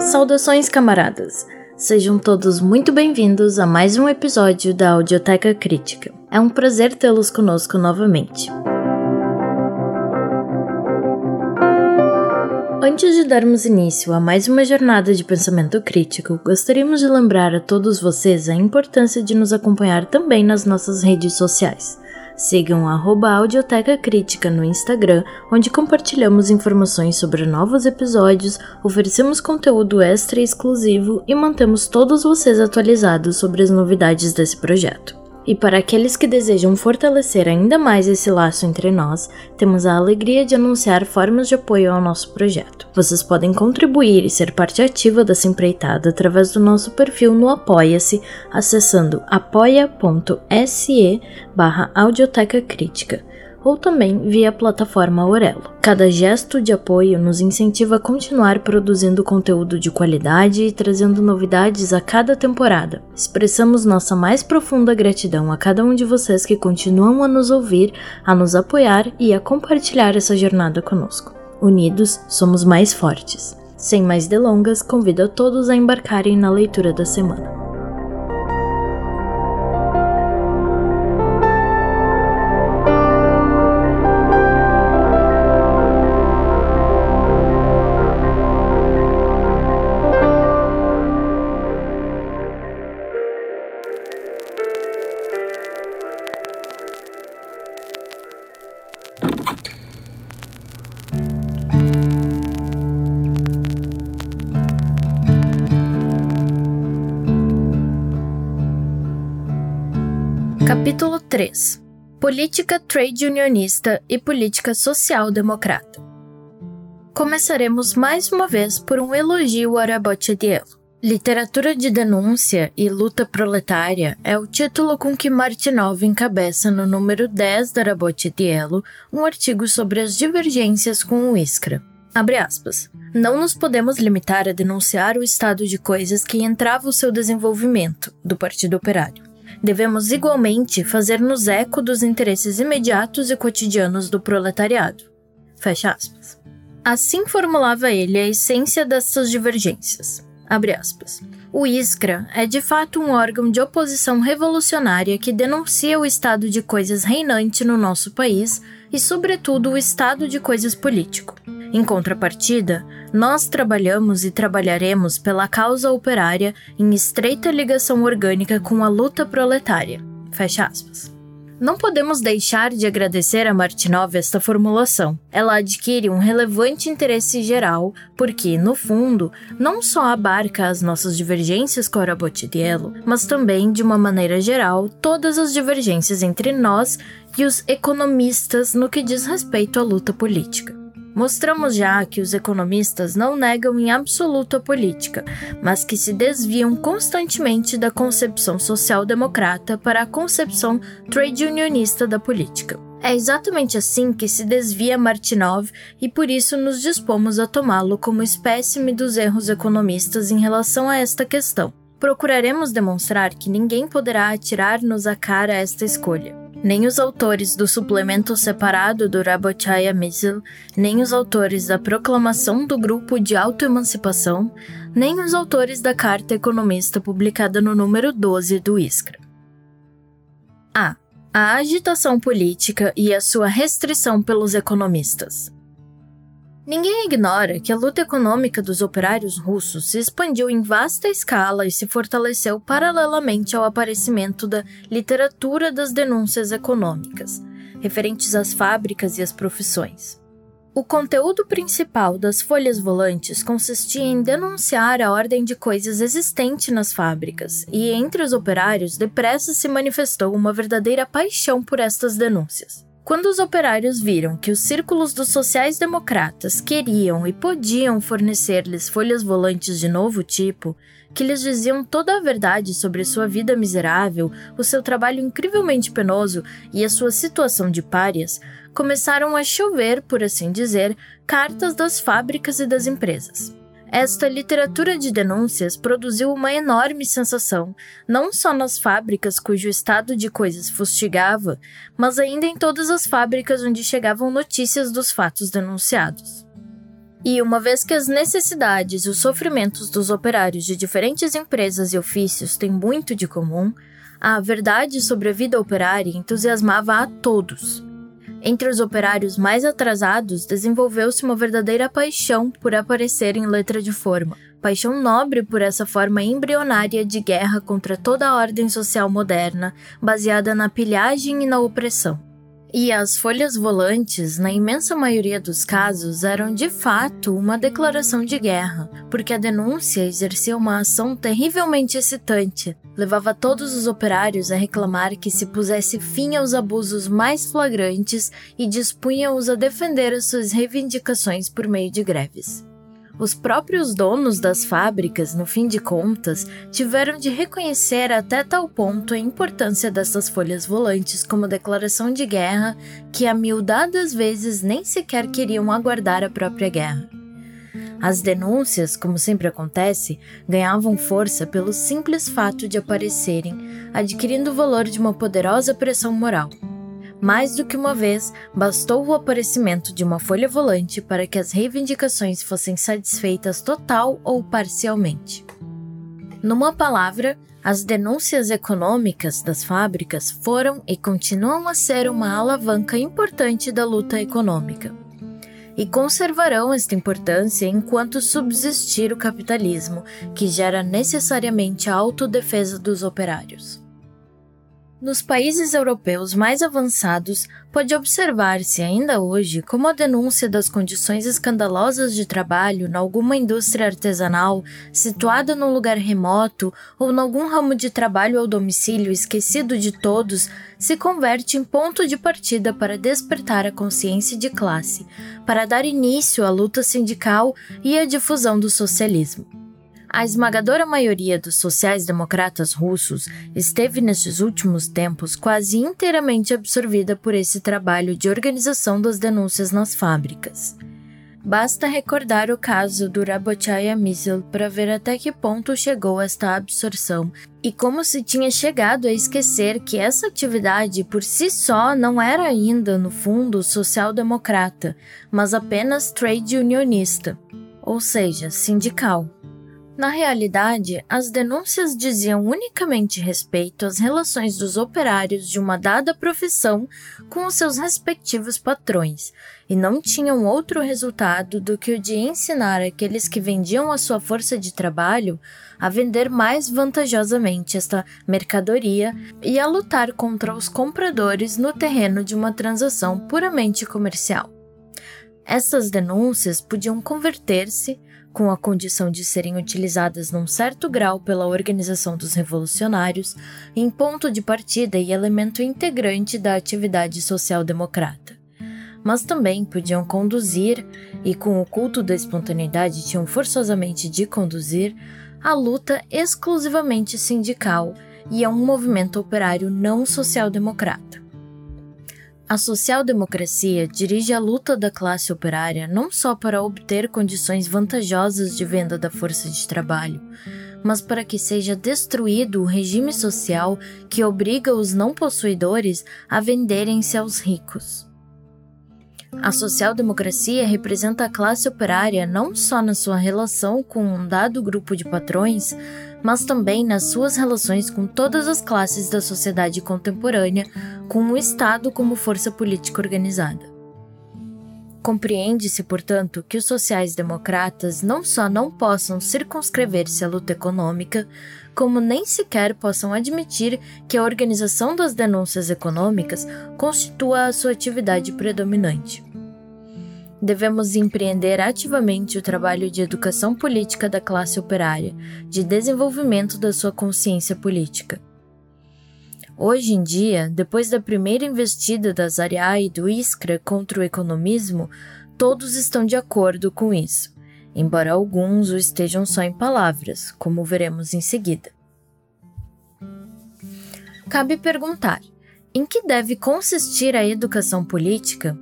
Saudações, camaradas! Sejam todos muito bem-vindos a mais um episódio da Audioteca Crítica. É um prazer tê-los conosco novamente. Antes de darmos início a mais uma jornada de pensamento crítico, gostaríamos de lembrar a todos vocês a importância de nos acompanhar também nas nossas redes sociais. Sigam a Audioteca Crítica no Instagram, onde compartilhamos informações sobre novos episódios, oferecemos conteúdo extra e exclusivo e mantemos todos vocês atualizados sobre as novidades desse projeto. E para aqueles que desejam fortalecer ainda mais esse laço entre nós, temos a alegria de anunciar formas de apoio ao nosso projeto. Vocês podem contribuir e ser parte ativa dessa empreitada através do nosso perfil no Apoia-se, acessando apoia.se barra Audioteca Crítica ou também via a plataforma Aurelo. Cada gesto de apoio nos incentiva a continuar produzindo conteúdo de qualidade e trazendo novidades a cada temporada. Expressamos nossa mais profunda gratidão a cada um de vocês que continuam a nos ouvir, a nos apoiar e a compartilhar essa jornada conosco. Unidos, somos mais fortes. Sem mais delongas, convido a todos a embarcarem na leitura da semana. 3 Política trade unionista e política social-democrata. Começaremos mais uma vez por um elogio a Rabotchedielo. Literatura de denúncia e luta proletária é o título com que Martinov encabeça no número 10 da Rabotchedielo um artigo sobre as divergências com o Iskra. Abre aspas. Não nos podemos limitar a denunciar o estado de coisas que entrava o seu desenvolvimento, do Partido Operário devemos igualmente fazer-nos eco dos interesses imediatos e cotidianos do proletariado. Fecha aspas. Assim formulava ele a essência dessas divergências. Abre aspas. O ISCRA é de fato um órgão de oposição revolucionária que denuncia o estado de coisas reinante no nosso país e, sobretudo, o estado de coisas político. Em contrapartida, nós trabalhamos e trabalharemos pela causa operária em estreita ligação orgânica com a luta proletária. Fecha aspas. Não podemos deixar de agradecer a Martinov esta formulação. Ela adquire um relevante interesse geral, porque, no fundo, não só abarca as nossas divergências com a Rabotidiello, mas também, de uma maneira geral, todas as divergências entre nós e os economistas no que diz respeito à luta política. Mostramos já que os economistas não negam em absoluto a política, mas que se desviam constantemente da concepção social-democrata para a concepção trade unionista da política. É exatamente assim que se desvia Martinov e por isso nos dispomos a tomá-lo como espécime dos erros economistas em relação a esta questão. Procuraremos demonstrar que ninguém poderá atirar-nos à cara esta escolha nem os autores do suplemento separado do Rabochaya Mitchell, nem os autores da proclamação do Grupo de Autoemancipação, nem os autores da Carta Economista publicada no número 12 do ISCRA. A. A agitação política e a sua restrição pelos economistas. Ninguém ignora que a luta econômica dos operários russos se expandiu em vasta escala e se fortaleceu paralelamente ao aparecimento da literatura das denúncias econômicas, referentes às fábricas e às profissões. O conteúdo principal das folhas volantes consistia em denunciar a ordem de coisas existente nas fábricas, e entre os operários depressa se manifestou uma verdadeira paixão por estas denúncias. Quando os operários viram que os círculos dos sociais-democratas queriam e podiam fornecer-lhes folhas volantes de novo tipo, que lhes diziam toda a verdade sobre sua vida miserável, o seu trabalho incrivelmente penoso e a sua situação de párias, começaram a chover, por assim dizer, cartas das fábricas e das empresas. Esta literatura de denúncias produziu uma enorme sensação, não só nas fábricas cujo estado de coisas fustigava, mas ainda em todas as fábricas onde chegavam notícias dos fatos denunciados. E uma vez que as necessidades e os sofrimentos dos operários de diferentes empresas e ofícios têm muito de comum, a verdade sobre a vida operária entusiasmava a todos. Entre os operários mais atrasados, desenvolveu-se uma verdadeira paixão por aparecer em letra de forma, paixão nobre por essa forma embrionária de guerra contra toda a ordem social moderna, baseada na pilhagem e na opressão. E as folhas volantes, na imensa maioria dos casos, eram de fato uma declaração de guerra, porque a denúncia exercia uma ação terrivelmente excitante, levava todos os operários a reclamar que se pusesse fim aos abusos mais flagrantes e dispunha-os a defender as suas reivindicações por meio de greves. Os próprios donos das fábricas, no fim de contas, tiveram de reconhecer até tal ponto a importância dessas folhas volantes como declaração de guerra que a miudadas vezes nem sequer queriam aguardar a própria guerra. As denúncias, como sempre acontece, ganhavam força pelo simples fato de aparecerem, adquirindo o valor de uma poderosa pressão moral. Mais do que uma vez, bastou o aparecimento de uma folha volante para que as reivindicações fossem satisfeitas total ou parcialmente. Numa palavra, as denúncias econômicas das fábricas foram e continuam a ser uma alavanca importante da luta econômica. E conservarão esta importância enquanto subsistir o capitalismo, que gera necessariamente a autodefesa dos operários. Nos países europeus mais avançados, pode observar-se ainda hoje como a denúncia das condições escandalosas de trabalho em alguma indústria artesanal situada num lugar remoto ou em algum ramo de trabalho ou domicílio esquecido de todos se converte em ponto de partida para despertar a consciência de classe, para dar início à luta sindical e à difusão do socialismo. A esmagadora maioria dos sociais-democratas russos esteve nestes últimos tempos quase inteiramente absorvida por esse trabalho de organização das denúncias nas fábricas. Basta recordar o caso do Rabochaya Missile para ver até que ponto chegou esta absorção e como se tinha chegado a esquecer que essa atividade por si só não era ainda, no fundo, social-democrata, mas apenas trade unionista, ou seja, sindical. Na realidade, as denúncias diziam unicamente respeito às relações dos operários de uma dada profissão com os seus respectivos patrões, e não tinham outro resultado do que o de ensinar aqueles que vendiam a sua força de trabalho a vender mais vantajosamente esta mercadoria e a lutar contra os compradores no terreno de uma transação puramente comercial. Essas denúncias podiam converter-se com a condição de serem utilizadas num certo grau pela organização dos revolucionários, em ponto de partida e elemento integrante da atividade social-democrata. Mas também podiam conduzir, e com o culto da espontaneidade tinham forçosamente de conduzir, a luta exclusivamente sindical e a um movimento operário não social-democrata. A social-democracia dirige a luta da classe operária não só para obter condições vantajosas de venda da força de trabalho, mas para que seja destruído o regime social que obriga os não possuidores a venderem-se aos ricos. A social-democracia representa a classe operária não só na sua relação com um dado grupo de patrões, mas também nas suas relações com todas as classes da sociedade contemporânea, com o Estado como força política organizada. Compreende-se, portanto, que os sociais-democratas não só não possam circunscrever-se à luta econômica, como nem sequer possam admitir que a organização das denúncias econômicas constitua a sua atividade predominante devemos empreender ativamente o trabalho de educação política da classe operária, de desenvolvimento da sua consciência política. Hoje em dia, depois da primeira investida da Zariá e do Iskra contra o economismo, todos estão de acordo com isso, embora alguns o estejam só em palavras, como veremos em seguida. Cabe perguntar: em que deve consistir a educação política?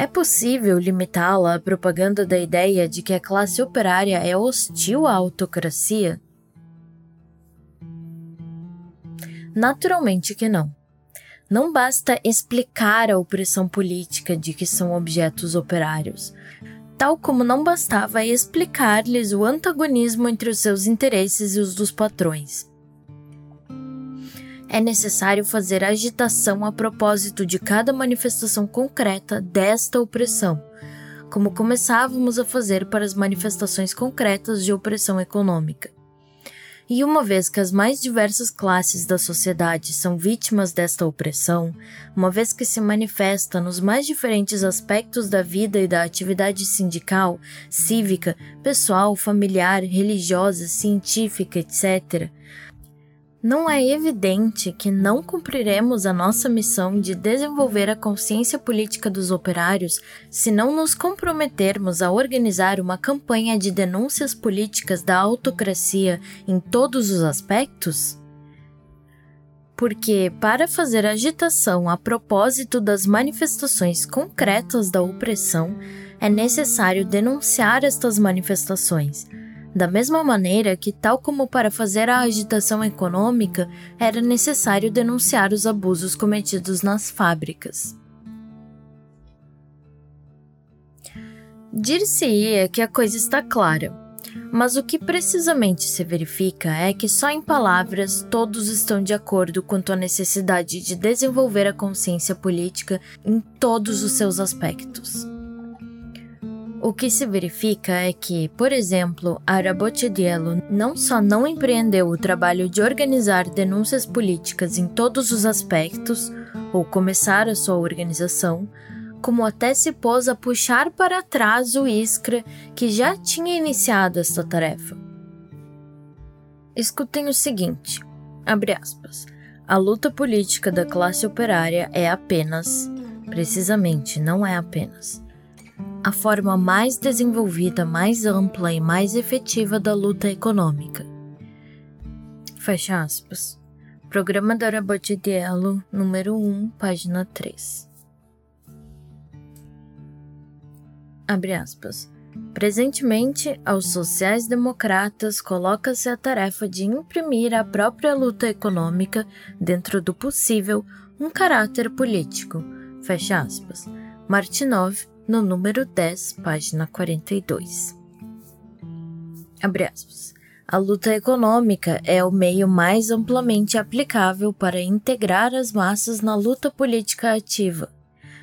É possível limitá-la à propaganda da ideia de que a classe operária é hostil à autocracia? Naturalmente que não. Não basta explicar a opressão política de que são objetos operários, tal como não bastava explicar-lhes o antagonismo entre os seus interesses e os dos patrões. É necessário fazer agitação a propósito de cada manifestação concreta desta opressão, como começávamos a fazer para as manifestações concretas de opressão econômica. E uma vez que as mais diversas classes da sociedade são vítimas desta opressão, uma vez que se manifesta nos mais diferentes aspectos da vida e da atividade sindical, cívica, pessoal, familiar, religiosa, científica, etc., não é evidente que não cumpriremos a nossa missão de desenvolver a consciência política dos operários se não nos comprometermos a organizar uma campanha de denúncias políticas da autocracia em todos os aspectos? Porque, para fazer agitação a propósito das manifestações concretas da opressão, é necessário denunciar estas manifestações da mesma maneira que, tal como para fazer a agitação econômica, era necessário denunciar os abusos cometidos nas fábricas. Dir-se-ia que a coisa está clara, mas o que precisamente se verifica é que só em palavras todos estão de acordo quanto à necessidade de desenvolver a consciência política em todos os seus aspectos. O que se verifica é que, por exemplo, Arabotediello não só não empreendeu o trabalho de organizar denúncias políticas em todos os aspectos, ou começar a sua organização, como até se pôs a puxar para trás o Iskra, que já tinha iniciado esta tarefa. Escutem o seguinte, abre aspas, a luta política da classe operária é apenas, precisamente não é apenas, a forma mais desenvolvida, mais ampla e mais efetiva da luta econômica. Fecha aspas. Programa da Rabottiello, número 1, página 3. Abre aspas. Presentemente, aos sociais-democratas coloca-se a tarefa de imprimir à própria luta econômica, dentro do possível, um caráter político. Fecha aspas. Martinov, no número 10, página 42. Abre aspas. A luta econômica é o meio mais amplamente aplicável para integrar as massas na luta política ativa.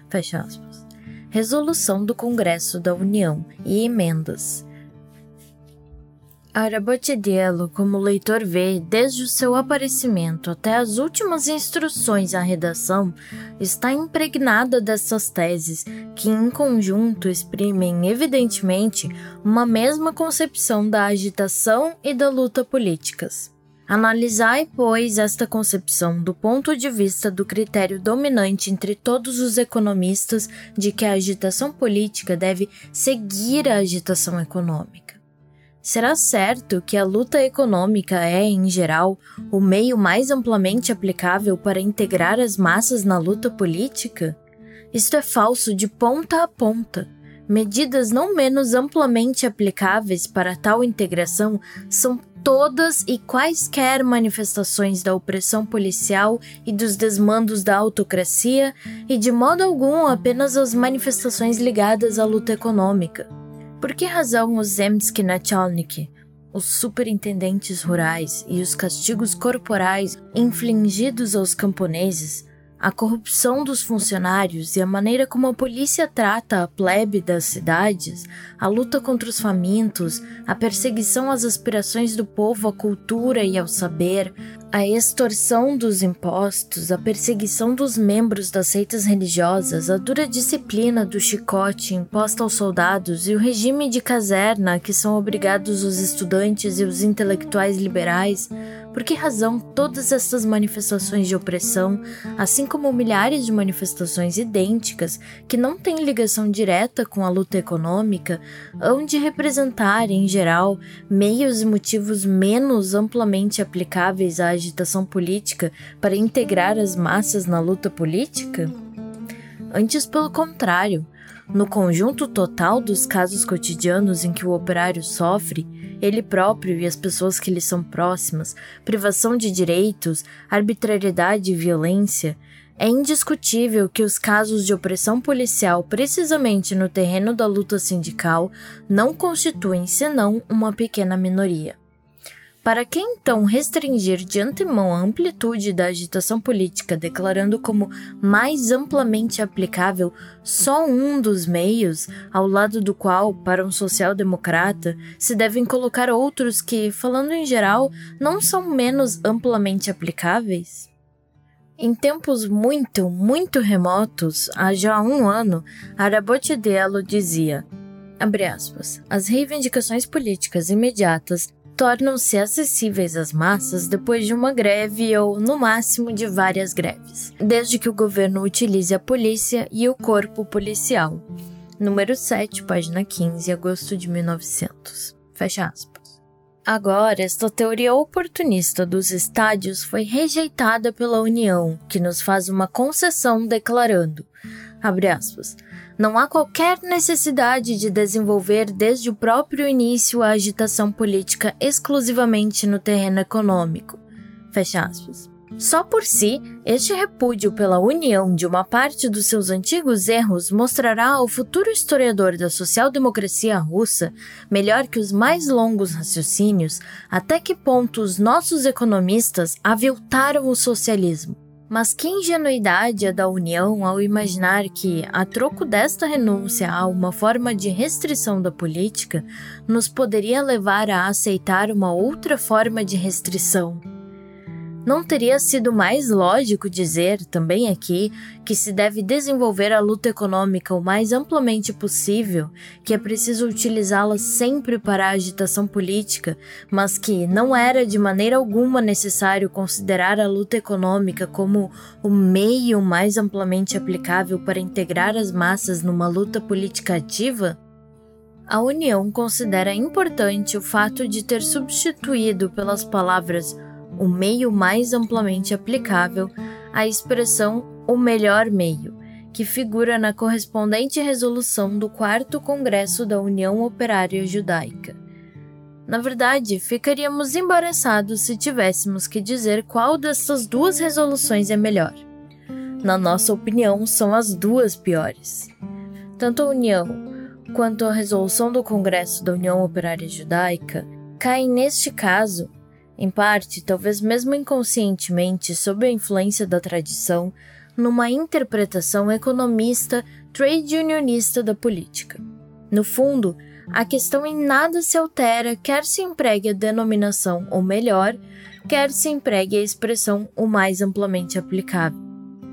Fecha aspas. Resolução do Congresso da União e emendas Arabotediello, como o leitor vê, desde o seu aparecimento até as últimas instruções à redação, está impregnada dessas teses que, em conjunto, exprimem evidentemente uma mesma concepção da agitação e da luta políticas. Analisai, pois, esta concepção do ponto de vista do critério dominante entre todos os economistas de que a agitação política deve seguir a agitação econômica. Será certo que a luta econômica é, em geral, o meio mais amplamente aplicável para integrar as massas na luta política? Isto é falso de ponta a ponta. Medidas não menos amplamente aplicáveis para tal integração são todas e quaisquer manifestações da opressão policial e dos desmandos da autocracia, e de modo algum apenas as manifestações ligadas à luta econômica. Por que razão os Zemsky os superintendentes rurais e os castigos corporais infligidos aos camponeses, a corrupção dos funcionários e a maneira como a polícia trata a plebe das cidades, a luta contra os famintos, a perseguição às aspirações do povo à cultura e ao saber, a extorsão dos impostos, a perseguição dos membros das seitas religiosas, a dura disciplina do chicote imposta aos soldados e o regime de caserna a que são obrigados os estudantes e os intelectuais liberais, por que razão todas estas manifestações de opressão, assim como milhares de manifestações idênticas que não têm ligação direta com a luta econômica, hão de representar, em geral, meios e motivos menos amplamente aplicáveis à agitação política para integrar as massas na luta política? Antes, pelo contrário, no conjunto total dos casos cotidianos em que o operário sofre, ele próprio e as pessoas que lhe são próximas, privação de direitos, arbitrariedade e violência, é indiscutível que os casos de opressão policial, precisamente no terreno da luta sindical, não constituem senão uma pequena minoria. Para que então restringir de antemão a amplitude da agitação política, declarando como mais amplamente aplicável só um dos meios, ao lado do qual, para um social-democrata, se devem colocar outros que, falando em geral, não são menos amplamente aplicáveis? Em tempos muito, muito remotos, há já um ano, Arabotidello dizia, aspas, as reivindicações políticas imediatas tornam-se acessíveis às massas depois de uma greve ou, no máximo, de várias greves, desde que o governo utilize a polícia e o corpo policial. Número 7, página 15, agosto de 1900. Fecha aspas. Agora, esta teoria oportunista dos estádios foi rejeitada pela União, que nos faz uma concessão declarando, abre aspas, não há qualquer necessidade de desenvolver desde o próprio início a agitação política exclusivamente no terreno econômico. Fecha aspas. Só por si, este repúdio pela união de uma parte dos seus antigos erros mostrará ao futuro historiador da social-democracia russa, melhor que os mais longos raciocínios, até que ponto os nossos economistas aviltaram o socialismo mas que ingenuidade a da União ao imaginar que, a troco desta renúncia a uma forma de restrição da política, nos poderia levar a aceitar uma outra forma de restrição. Não teria sido mais lógico dizer, também aqui, que se deve desenvolver a luta econômica o mais amplamente possível, que é preciso utilizá-la sempre para a agitação política, mas que não era de maneira alguma necessário considerar a luta econômica como o meio mais amplamente aplicável para integrar as massas numa luta política ativa? A União considera importante o fato de ter substituído pelas palavras o meio mais amplamente aplicável, a expressão o melhor meio, que figura na correspondente resolução do 4 Congresso da União Operária Judaica. Na verdade, ficaríamos embaraçados se tivéssemos que dizer qual dessas duas resoluções é melhor. Na nossa opinião, são as duas piores. Tanto a União quanto a resolução do Congresso da União Operária Judaica caem, neste caso, em parte, talvez mesmo inconscientemente, sob a influência da tradição, numa interpretação economista trade unionista da política. No fundo, a questão em nada se altera, quer se empregue a denominação o melhor, quer se empregue a expressão o mais amplamente aplicável.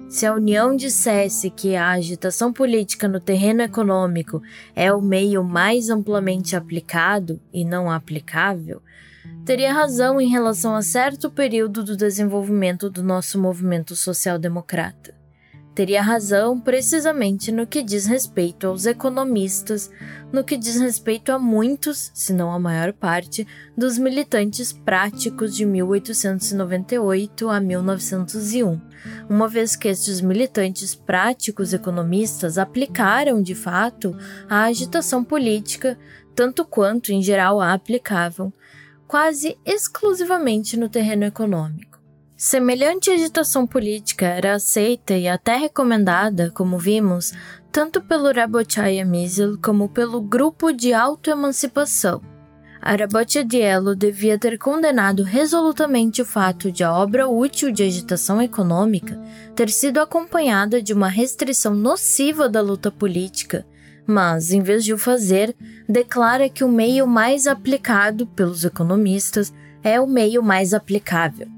Se a União dissesse que a agitação política no terreno econômico é o meio mais amplamente aplicado e não aplicável, teria razão em relação a certo período do desenvolvimento do nosso movimento social-democrata. Teria razão precisamente no que diz respeito aos economistas, no que diz respeito a muitos, se não a maior parte, dos militantes práticos de 1898 a 1901, uma vez que estes militantes práticos economistas aplicaram de fato a agitação política, tanto quanto em geral a aplicavam, quase exclusivamente no terreno econômico. Semelhante agitação política era aceita e até recomendada, como vimos, tanto pelo Rabochaya Misil como pelo Grupo de Autoemancipação. Arabotiadiello devia ter condenado resolutamente o fato de a obra útil de agitação econômica ter sido acompanhada de uma restrição nociva da luta política mas, em vez de o fazer, declara que o meio mais aplicado pelos economistas é o meio mais aplicável.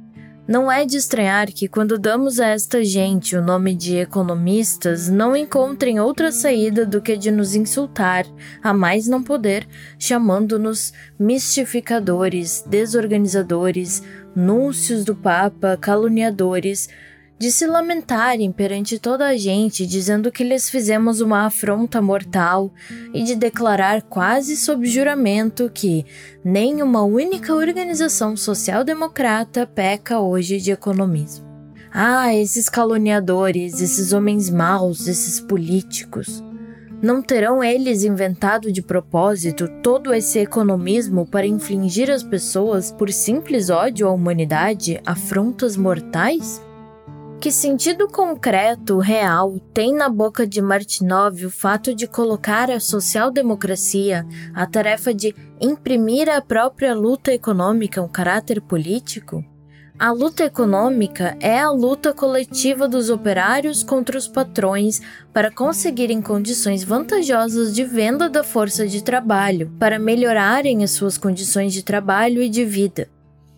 Não é de estranhar que, quando damos a esta gente o nome de economistas, não encontrem outra saída do que de nos insultar, a mais não poder, chamando-nos mistificadores, desorganizadores, núncios do Papa, caluniadores, de se lamentarem perante toda a gente, dizendo que lhes fizemos uma afronta mortal, e de declarar quase sob juramento que nem uma única organização social-democrata peca hoje de economismo. Ah, esses caluniadores, esses homens maus, esses políticos. Não terão eles inventado de propósito todo esse economismo para infligir às pessoas, por simples ódio à humanidade, afrontas mortais? Que sentido concreto, real, tem na boca de Martinov o fato de colocar a social-democracia, a tarefa de imprimir à própria luta econômica um caráter político? A luta econômica é a luta coletiva dos operários contra os patrões para conseguirem condições vantajosas de venda da força de trabalho, para melhorarem as suas condições de trabalho e de vida.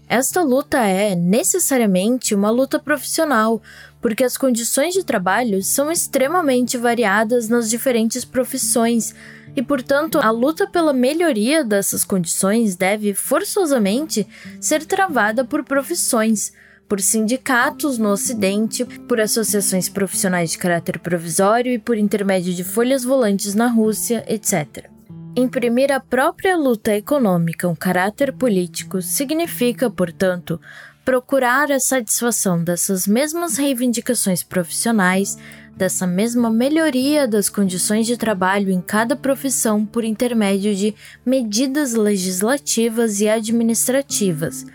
Esta luta é, necessariamente, uma luta profissional, porque as condições de trabalho são extremamente variadas nas diferentes profissões e, portanto, a luta pela melhoria dessas condições deve forçosamente ser travada por profissões, por sindicatos no Ocidente, por associações profissionais de caráter provisório e por intermédio de folhas volantes na Rússia, etc. Imprimir à própria luta econômica um caráter político significa, portanto, procurar a satisfação dessas mesmas reivindicações profissionais, dessa mesma melhoria das condições de trabalho em cada profissão por intermédio de medidas legislativas e administrativas,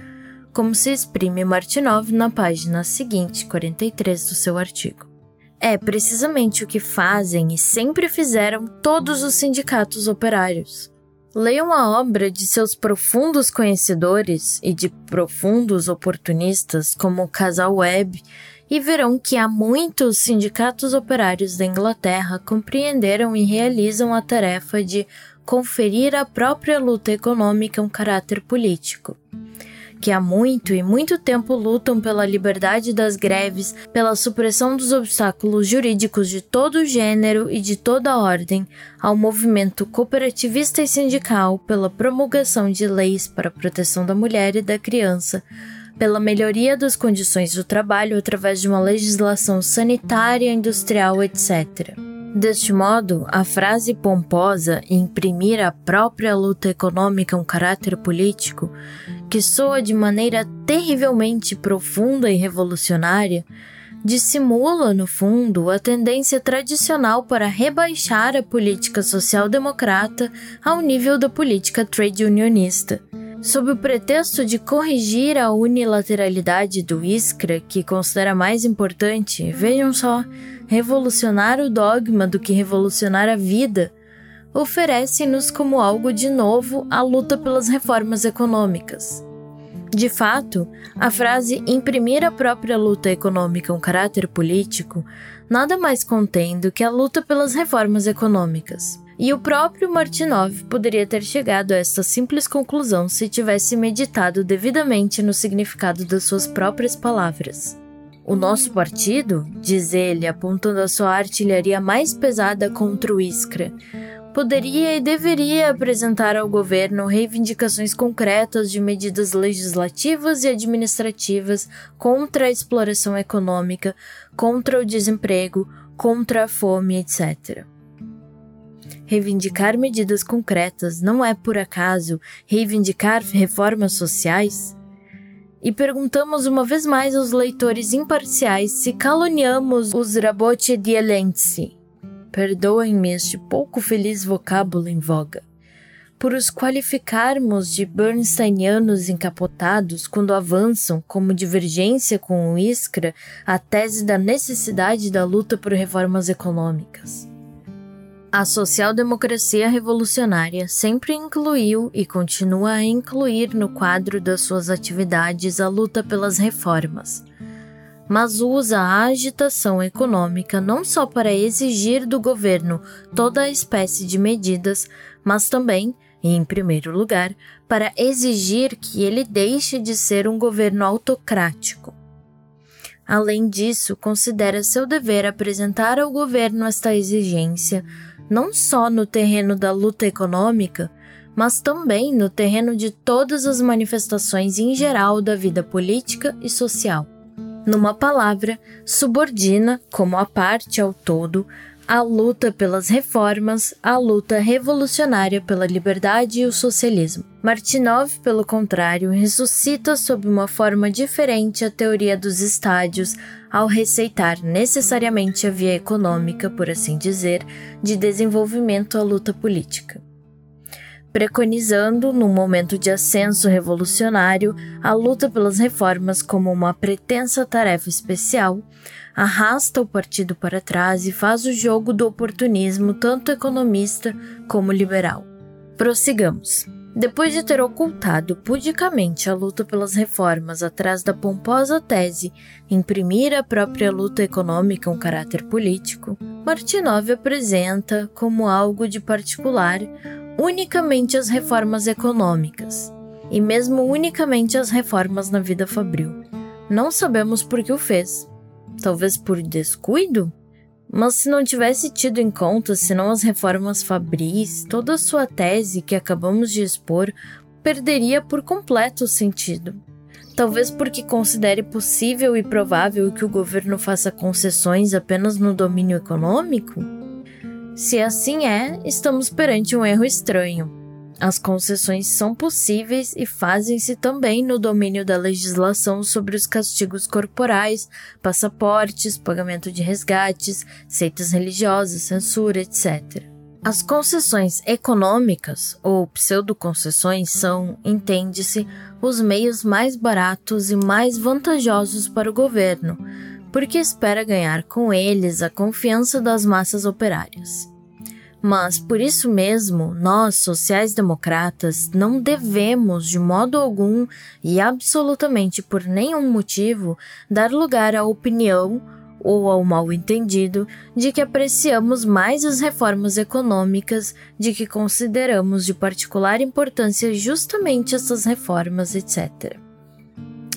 como se exprime Martinov na página seguinte, 43 do seu artigo é precisamente o que fazem e sempre fizeram todos os sindicatos operários. Leiam a obra de seus profundos conhecedores e de profundos oportunistas como o casal Webb e verão que há muitos sindicatos operários da Inglaterra compreenderam e realizam a tarefa de conferir à própria luta econômica um caráter político que há muito e muito tempo lutam pela liberdade das greves, pela supressão dos obstáculos jurídicos de todo gênero e de toda ordem, ao movimento cooperativista e sindical, pela promulgação de leis para a proteção da mulher e da criança, pela melhoria das condições do trabalho através de uma legislação sanitária, industrial, etc. Deste modo, a frase pomposa imprimir à própria luta econômica um caráter político, que soa de maneira terrivelmente profunda e revolucionária, dissimula, no fundo, a tendência tradicional para rebaixar a política social-democrata ao nível da política trade unionista. Sob o pretexto de corrigir a unilateralidade do ISCRA, que considera mais importante, vejam só, revolucionar o dogma do que revolucionar a vida, oferece-nos como algo de novo a luta pelas reformas econômicas. De fato, a frase imprimir à própria luta econômica um caráter político nada mais contém do que a luta pelas reformas econômicas. E o próprio Martinov poderia ter chegado a esta simples conclusão se tivesse meditado devidamente no significado das suas próprias palavras. O nosso partido, diz ele, apontando a sua artilharia mais pesada contra o Iskra, poderia e deveria apresentar ao governo reivindicações concretas de medidas legislativas e administrativas contra a exploração econômica, contra o desemprego, contra a fome, etc. Reivindicar medidas concretas não é, por acaso, reivindicar reformas sociais? e perguntamos uma vez mais aos leitores imparciais se caluniamos os Rabotchedielensi. Perdoem-me este pouco feliz vocábulo em voga. Por os qualificarmos de Bernsteinianos encapotados quando avançam, como divergência com o Iskra, a tese da necessidade da luta por reformas econômicas. A social-democracia revolucionária sempre incluiu e continua a incluir no quadro das suas atividades a luta pelas reformas, mas usa a agitação econômica não só para exigir do governo toda a espécie de medidas, mas também, e em primeiro lugar, para exigir que ele deixe de ser um governo autocrático. Além disso, considera seu dever apresentar ao governo esta exigência não só no terreno da luta econômica, mas também no terreno de todas as manifestações em geral da vida política e social. Numa palavra, subordina, como a parte ao todo, a luta pelas reformas, a luta revolucionária pela liberdade e o socialismo. Martinov, pelo contrário, ressuscita sob uma forma diferente a teoria dos estádios ao receitar necessariamente a via econômica, por assim dizer, de desenvolvimento à luta política preconizando, num momento de ascenso revolucionário, a luta pelas reformas como uma pretensa tarefa especial, arrasta o partido para trás e faz o jogo do oportunismo tanto economista como liberal. Prossigamos. Depois de ter ocultado pudicamente a luta pelas reformas atrás da pomposa tese imprimir à própria luta econômica um caráter político, Martinov apresenta como algo de particular unicamente as reformas econômicas, e mesmo unicamente as reformas na vida fabril. Não sabemos por que o fez. Talvez por descuido? Mas se não tivesse tido em conta senão as reformas fabris, toda a sua tese que acabamos de expor perderia por completo o sentido. Talvez porque considere possível e provável que o governo faça concessões apenas no domínio econômico? Se assim é, estamos perante um erro estranho. As concessões são possíveis e fazem-se também no domínio da legislação sobre os castigos corporais, passaportes, pagamento de resgates, seitas religiosas, censura, etc. As concessões econômicas ou pseudo-concessões são, entende-se, os meios mais baratos e mais vantajosos para o governo porque espera ganhar com eles a confiança das massas operárias. Mas por isso mesmo, nós, sociais-democratas, não devemos, de modo algum e absolutamente por nenhum motivo, dar lugar à opinião ou ao mal-entendido de que apreciamos mais as reformas econômicas, de que consideramos de particular importância justamente essas reformas, etc.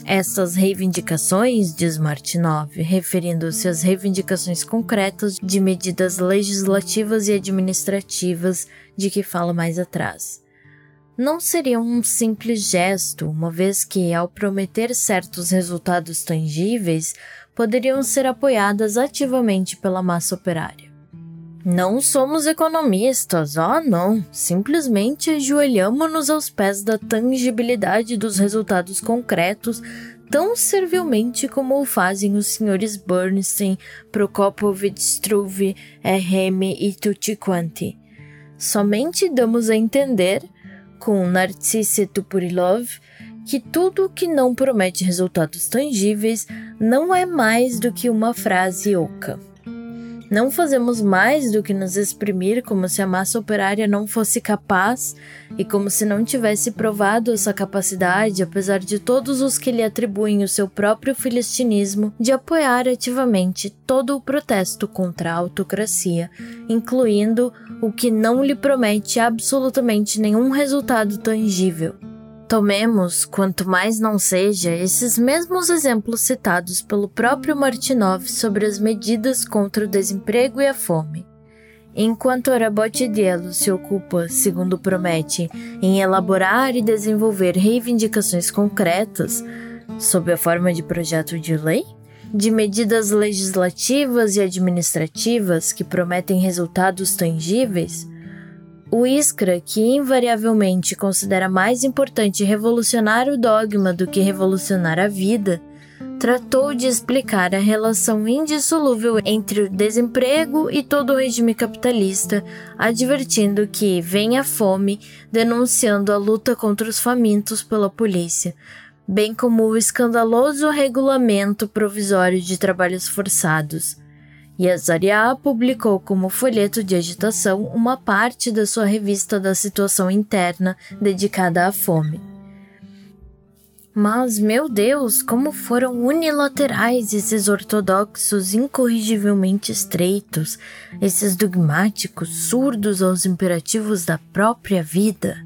Essas reivindicações, diz Martinov, referindo-se às reivindicações concretas de medidas legislativas e administrativas de que fala mais atrás, não seriam um simples gesto, uma vez que, ao prometer certos resultados tangíveis, poderiam ser apoiadas ativamente pela massa operária. Não somos economistas, oh não, simplesmente ajoelhamos-nos aos pés da tangibilidade dos resultados concretos tão servilmente como o fazem os senhores Bernstein, Prokopovich, Struve, Remy e tutti quanti. Somente damos a entender, com Narcisse Tupurilov, que tudo que não promete resultados tangíveis não é mais do que uma frase oca. Não fazemos mais do que nos exprimir como se a massa operária não fosse capaz e como se não tivesse provado essa capacidade, apesar de todos os que lhe atribuem o seu próprio filistinismo, de apoiar ativamente todo o protesto contra a autocracia, incluindo o que não lhe promete absolutamente nenhum resultado tangível. Tomemos, quanto mais não seja, esses mesmos exemplos citados pelo próprio Martinov sobre as medidas contra o desemprego e a fome. Enquanto Arabotidiello se ocupa, segundo promete, em elaborar e desenvolver reivindicações concretas, sob a forma de projeto de lei, de medidas legislativas e administrativas que prometem resultados tangíveis, o Iskra, que invariavelmente considera mais importante revolucionar o dogma do que revolucionar a vida, tratou de explicar a relação indissolúvel entre o desemprego e todo o regime capitalista, advertindo que vem a fome, denunciando a luta contra os famintos pela polícia, bem como o escandaloso regulamento provisório de trabalhos forçados e Azaria publicou como folheto de agitação uma parte da sua revista da situação interna dedicada à fome. Mas, meu Deus, como foram unilaterais esses ortodoxos incorrigivelmente estreitos, esses dogmáticos surdos aos imperativos da própria vida.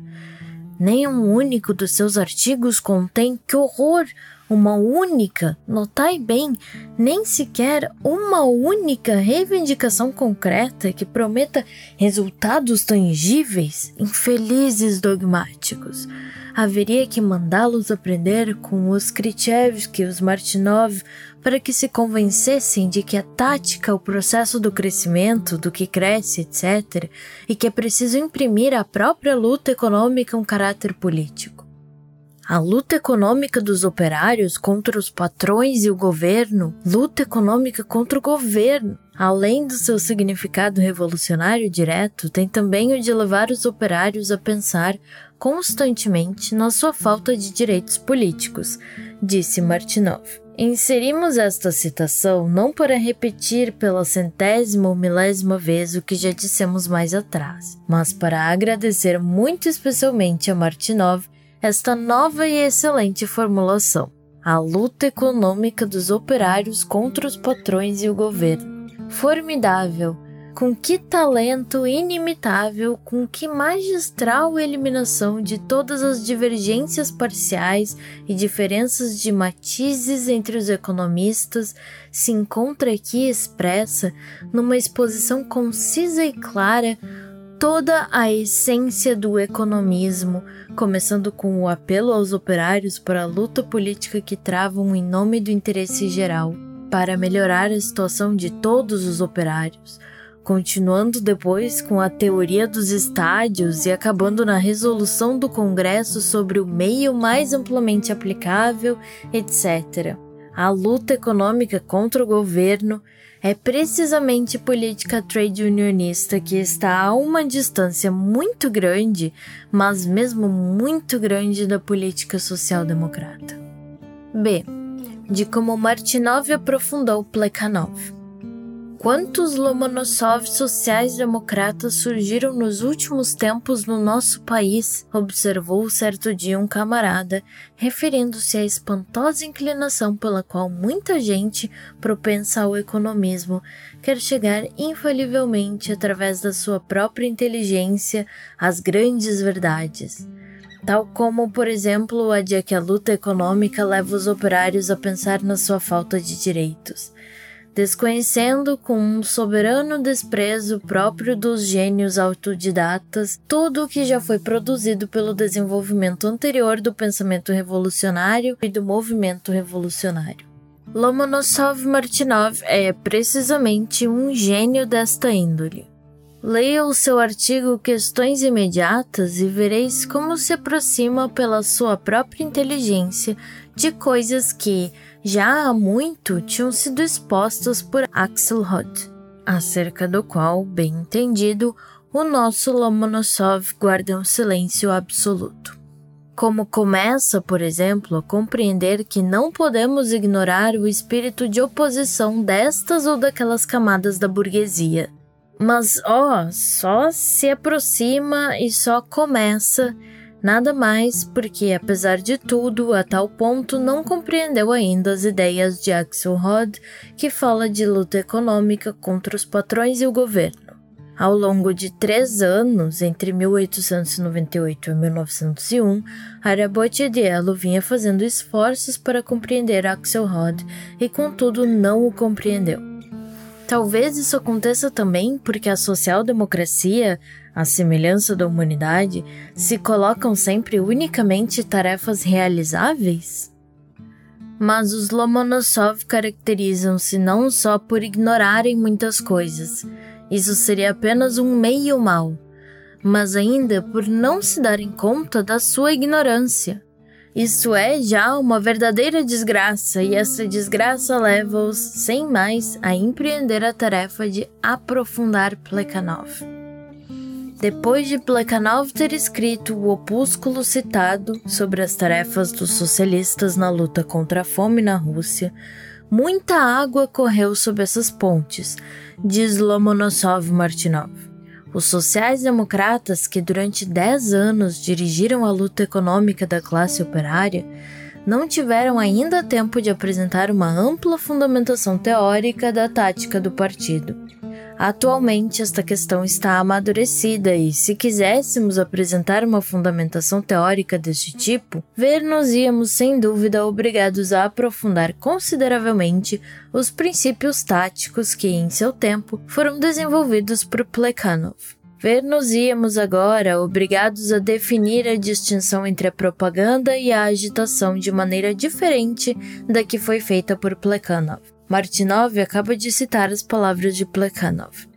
Nem um único dos seus artigos contém, que horror, uma única, notai bem, nem sequer uma única reivindicação concreta que prometa resultados tangíveis, infelizes dogmáticos. haveria que mandá-los aprender com os Khrushchevsky e os Martinov para que se convencessem de que a tática, o processo do crescimento, do que cresce, etc., e que é preciso imprimir à própria luta econômica um caráter político. A luta econômica dos operários contra os patrões e o governo, luta econômica contra o governo, além do seu significado revolucionário direto, tem também o de levar os operários a pensar constantemente na sua falta de direitos políticos, disse Martinov. Inserimos esta citação não para repetir pela centésima ou milésima vez o que já dissemos mais atrás, mas para agradecer muito especialmente a Martinov esta nova e excelente formulação. A luta econômica dos operários contra os patrões e o governo. Formidável, com que talento inimitável, com que magistral eliminação de todas as divergências parciais e diferenças de matizes entre os economistas se encontra aqui expressa numa exposição concisa e clara toda a essência do economismo, começando com o apelo aos operários para a luta política que travam em nome do interesse geral, para melhorar a situação de todos os operários, continuando depois com a teoria dos estádios e acabando na resolução do Congresso sobre o meio mais amplamente aplicável, etc. A luta econômica contra o governo é precisamente política trade unionista que está a uma distância muito grande, mas mesmo muito grande da política social-democrata. B. De como Martinov aprofundou Plekhanov. Quantos Lomonosov sociais-democratas surgiram nos últimos tempos no nosso país? Observou certo dia um camarada, referindo-se à espantosa inclinação pela qual muita gente, propensa ao economismo, quer chegar infalivelmente através da sua própria inteligência às grandes verdades tal como, por exemplo, a de que a luta econômica leva os operários a pensar na sua falta de direitos desconhecendo com um soberano desprezo próprio dos gênios autodidatas tudo o que já foi produzido pelo desenvolvimento anterior do pensamento revolucionário e do movimento revolucionário. Lomonosov Martinov é precisamente um gênio desta índole. Leia o seu artigo Questões Imediatas e vereis como se aproxima pela sua própria inteligência de coisas que, já há muito tinham sido expostas por Axelrod, acerca do qual, bem entendido, o nosso Lomonosov guarda um silêncio absoluto. Como começa, por exemplo, a compreender que não podemos ignorar o espírito de oposição destas ou daquelas camadas da burguesia. Mas, ó, oh, só se aproxima e só começa Nada mais porque, apesar de tudo, a tal ponto não compreendeu ainda as ideias de Axelrod, que fala de luta econômica contra os patrões e o governo. Ao longo de três anos, entre 1898 e 1901, Arabotiedielo vinha fazendo esforços para compreender Axelrod e, contudo, não o compreendeu. Talvez isso aconteça também porque a social-democracia, à semelhança da humanidade, se colocam sempre unicamente tarefas realizáveis? Mas os Lomonosov caracterizam-se não só por ignorarem muitas coisas, isso seria apenas um meio mal, mas ainda por não se darem conta da sua ignorância. Isso é já uma verdadeira desgraça, e essa desgraça leva-os, sem mais, a empreender a tarefa de aprofundar Plekhanov. Depois de Plekhanov ter escrito o opúsculo citado sobre as tarefas dos socialistas na luta contra a fome na Rússia, muita água correu sob essas pontes, diz Lomonosov Martinov. Os sociais-democratas, que durante dez anos dirigiram a luta econômica da classe operária, não tiveram ainda tempo de apresentar uma ampla fundamentação teórica da tática do partido. Atualmente, esta questão está amadurecida e, se quiséssemos apresentar uma fundamentação teórica deste tipo, ver-nos-íamos sem dúvida obrigados a aprofundar consideravelmente os princípios táticos que, em seu tempo, foram desenvolvidos por Plekhanov. Ver-nos-íamos agora obrigados a definir a distinção entre a propaganda e a agitação de maneira diferente da que foi feita por Plekhanov. Martinov acaba de citar as palavras de Plekhanov.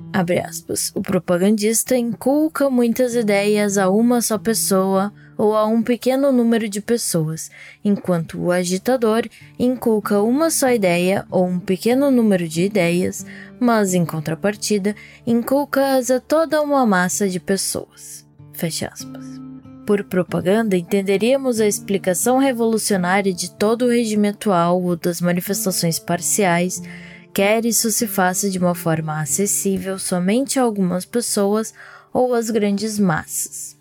Aspas, o propagandista inculca muitas ideias a uma só pessoa ou a um pequeno número de pessoas, enquanto o agitador inculca uma só ideia ou um pequeno número de ideias, mas em contrapartida inculca-as a toda uma massa de pessoas. Fecha aspas. Por propaganda, entenderíamos a explicação revolucionária de todo o regime atual ou das manifestações parciais, quer isso se faça de uma forma acessível somente a algumas pessoas ou às grandes massas.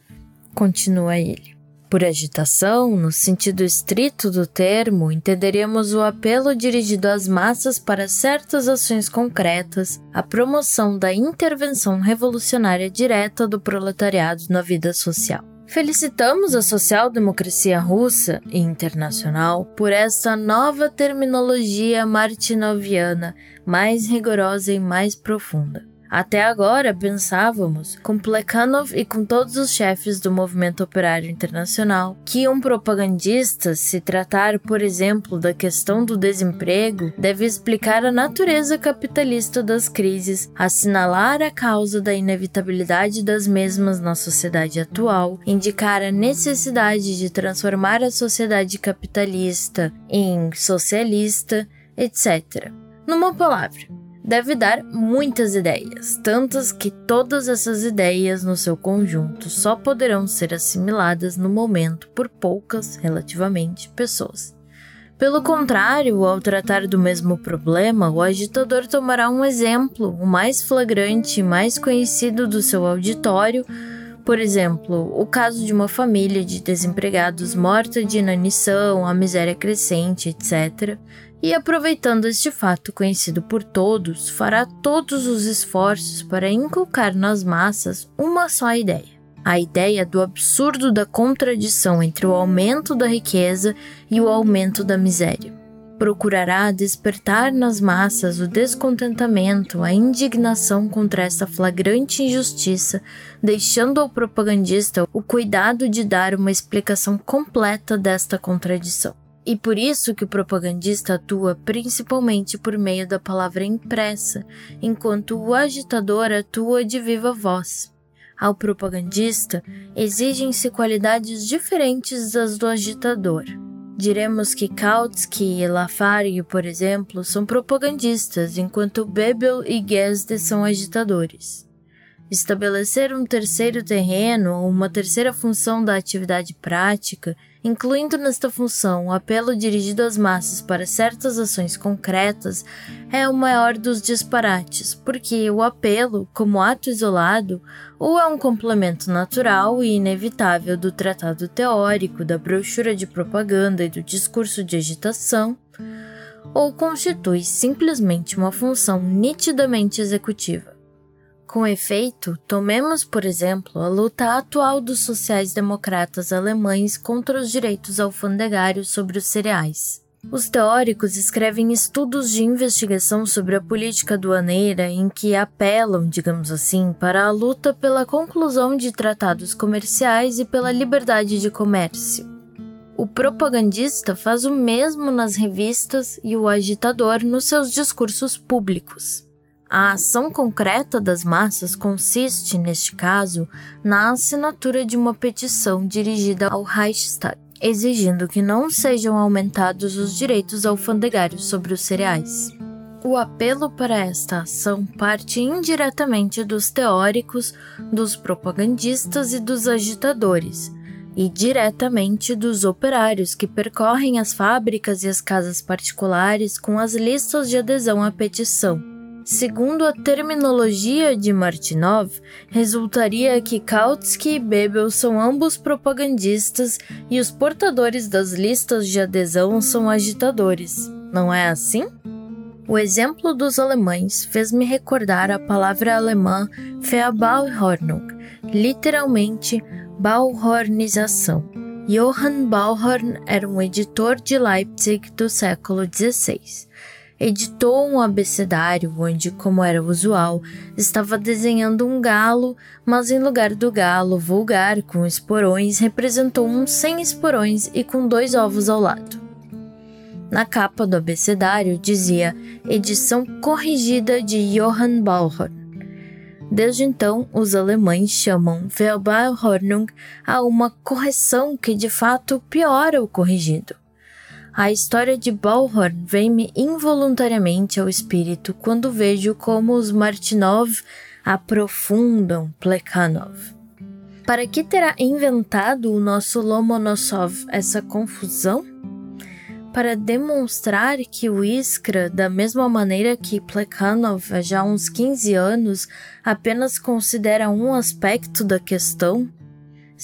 Continua ele. Por agitação, no sentido estrito do termo, entenderíamos o apelo dirigido às massas para certas ações concretas, a promoção da intervenção revolucionária direta do proletariado na vida social. Felicitamos a social-democracia russa e internacional por esta nova terminologia martinoviana, mais rigorosa e mais profunda. Até agora pensávamos, com Plekhanov e com todos os chefes do movimento operário internacional, que um propagandista, se tratar, por exemplo, da questão do desemprego, deve explicar a natureza capitalista das crises, assinalar a causa da inevitabilidade das mesmas na sociedade atual, indicar a necessidade de transformar a sociedade capitalista em socialista, etc. Numa palavra, deve dar muitas ideias, tantas que todas essas ideias no seu conjunto só poderão ser assimiladas no momento por poucas, relativamente, pessoas. Pelo contrário, ao tratar do mesmo problema, o agitador tomará um exemplo, o mais flagrante e mais conhecido do seu auditório, por exemplo, o caso de uma família de desempregados morta de inanição, a miséria crescente, etc., e aproveitando este fato conhecido por todos, fará todos os esforços para inculcar nas massas uma só ideia. A ideia do absurdo da contradição entre o aumento da riqueza e o aumento da miséria. Procurará despertar nas massas o descontentamento, a indignação contra essa flagrante injustiça, deixando ao propagandista o cuidado de dar uma explicação completa desta contradição. E por isso que o propagandista atua principalmente por meio da palavra impressa, enquanto o agitador atua de viva voz. Ao propagandista exigem-se qualidades diferentes das do agitador. Diremos que Kautsky e Lafargue, por exemplo, são propagandistas, enquanto Bebel e Gesde são agitadores. Estabelecer um terceiro terreno ou uma terceira função da atividade prática incluindo nesta função o apelo dirigido às massas para certas ações concretas, é o maior dos disparates, porque o apelo, como ato isolado, ou é um complemento natural e inevitável do tratado teórico, da brochura de propaganda e do discurso de agitação, ou constitui simplesmente uma função nitidamente executiva. Com efeito, tomemos, por exemplo, a luta atual dos sociais-democratas alemães contra os direitos alfandegários sobre os cereais. Os teóricos escrevem estudos de investigação sobre a política aduaneira em que apelam, digamos assim, para a luta pela conclusão de tratados comerciais e pela liberdade de comércio. O propagandista faz o mesmo nas revistas e o agitador nos seus discursos públicos. A ação concreta das massas consiste, neste caso, na assinatura de uma petição dirigida ao Reichstag, exigindo que não sejam aumentados os direitos alfandegários sobre os cereais. O apelo para esta ação parte indiretamente dos teóricos, dos propagandistas e dos agitadores, e diretamente dos operários que percorrem as fábricas e as casas particulares com as listas de adesão à petição Segundo a terminologia de Martinov, resultaria que Kautsky e Bebel são ambos propagandistas e os portadores das listas de adesão são agitadores. Não é assim? O exemplo dos alemães fez-me recordar a palavra alemã Verbauhornung, literalmente Bauhornização. Johann Bauhorn era um editor de Leipzig do século XVI editou um abecedário onde, como era usual, estava desenhando um galo, mas em lugar do galo vulgar com esporões, representou um sem esporões e com dois ovos ao lado. Na capa do abecedário dizia edição corrigida de Johann Bauer. Desde então, os alemães chamam Verbeilhornung a uma correção que de fato piora o corrigido. A história de Bauhorn vem-me involuntariamente ao espírito quando vejo como os Martinov aprofundam Plekhanov. Para que terá inventado o nosso Lomonosov essa confusão? para demonstrar que o Iskra, da mesma maneira que Plekhanov há já uns 15 anos, apenas considera um aspecto da questão?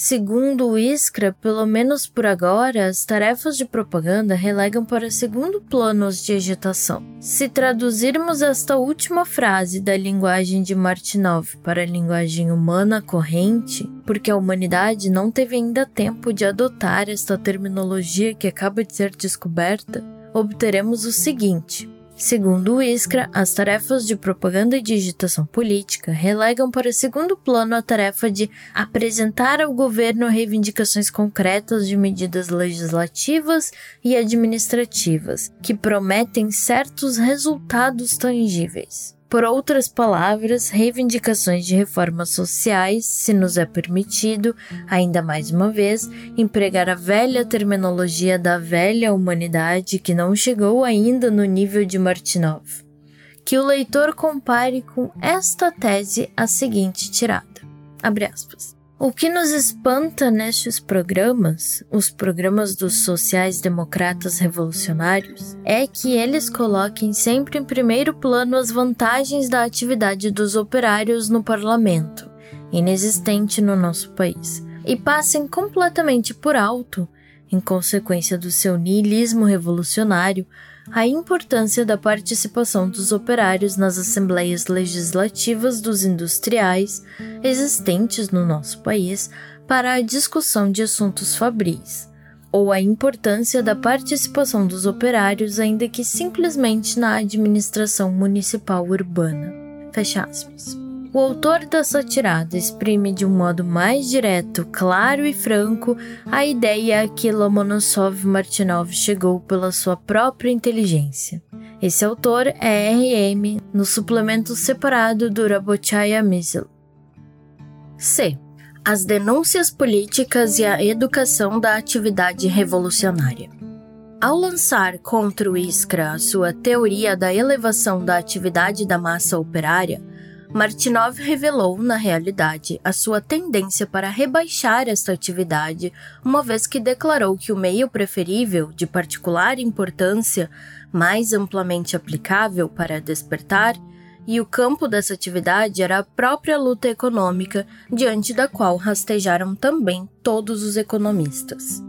Segundo o Iskra, pelo menos por agora, as tarefas de propaganda relegam para segundo plano as de agitação. Se traduzirmos esta última frase da linguagem de Martinov para a linguagem humana corrente, porque a humanidade não teve ainda tempo de adotar esta terminologia que acaba de ser descoberta, obteremos o seguinte: Segundo o ISCRA, as tarefas de propaganda e digitação política relegam para segundo plano a tarefa de apresentar ao governo reivindicações concretas de medidas legislativas e administrativas que prometem certos resultados tangíveis. Por outras palavras, reivindicações de reformas sociais, se nos é permitido, ainda mais uma vez, empregar a velha terminologia da velha humanidade que não chegou ainda no nível de Martinov. Que o leitor compare com esta tese a seguinte tirada. Abre aspas. O que nos espanta nestes programas, os programas dos sociais-democratas revolucionários, é que eles coloquem sempre em primeiro plano as vantagens da atividade dos operários no parlamento, inexistente no nosso país, e passem completamente por alto, em consequência do seu niilismo revolucionário, a importância da participação dos operários nas assembleias legislativas dos industriais existentes no nosso país para a discussão de assuntos fabris, ou a importância da participação dos operários, ainda que simplesmente na administração municipal urbana. Fecha aspas. O autor dessa tirada exprime de um modo mais direto, claro e franco a ideia a que Lomonosov Martinov chegou pela sua própria inteligência. Esse autor é RM no suplemento separado do Rabochaya Missile. C. As denúncias políticas e a educação da atividade revolucionária. Ao lançar contra o Iskra a sua teoria da elevação da atividade da massa operária, Martinov revelou, na realidade, a sua tendência para rebaixar esta atividade, uma vez que declarou que o meio preferível, de particular importância, mais amplamente aplicável para despertar, e o campo dessa atividade era a própria luta econômica, diante da qual rastejaram também todos os economistas.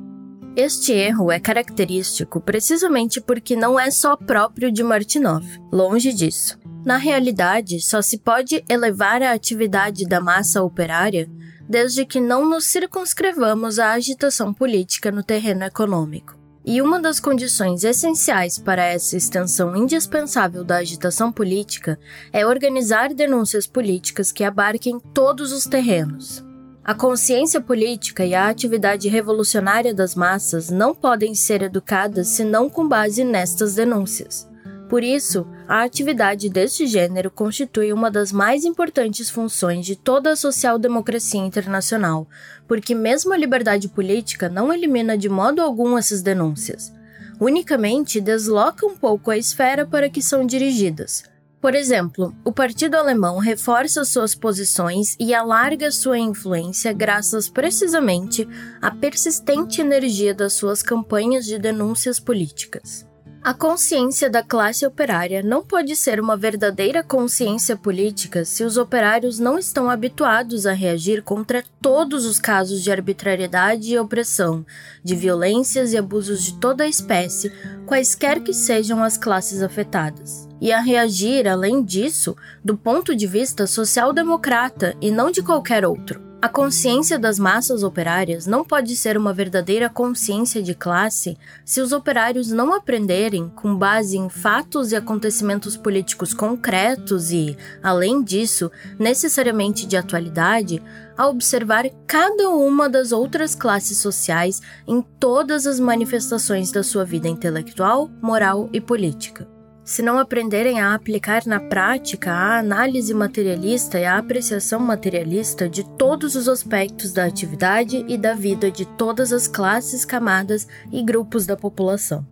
Este erro é característico precisamente porque não é só próprio de Martinov, longe disso. Na realidade, só se pode elevar a atividade da massa operária desde que não nos circunscrevamos à agitação política no terreno econômico. E uma das condições essenciais para essa extensão indispensável da agitação política é organizar denúncias políticas que abarquem todos os terrenos. A consciência política e a atividade revolucionária das massas não podem ser educadas senão com base nestas denúncias. Por isso, a atividade deste gênero constitui uma das mais importantes funções de toda a social-democracia internacional, porque mesmo a liberdade política não elimina de modo algum essas denúncias. Unicamente desloca um pouco a esfera para que são dirigidas. Por exemplo, o Partido Alemão reforça suas posições e alarga sua influência graças precisamente à persistente energia das suas campanhas de denúncias políticas. A consciência da classe operária não pode ser uma verdadeira consciência política se os operários não estão habituados a reagir contra todos os casos de arbitrariedade e opressão, de violências e abusos de toda espécie, quaisquer que sejam as classes afetadas. E a reagir, além disso, do ponto de vista social-democrata e não de qualquer outro. A consciência das massas operárias não pode ser uma verdadeira consciência de classe se os operários não aprenderem, com base em fatos e acontecimentos políticos concretos e, além disso, necessariamente de atualidade, a observar cada uma das outras classes sociais em todas as manifestações da sua vida intelectual, moral e política se não aprenderem a aplicar na prática a análise materialista e a apreciação materialista de todos os aspectos da atividade e da vida de todas as classes, camadas e grupos da população.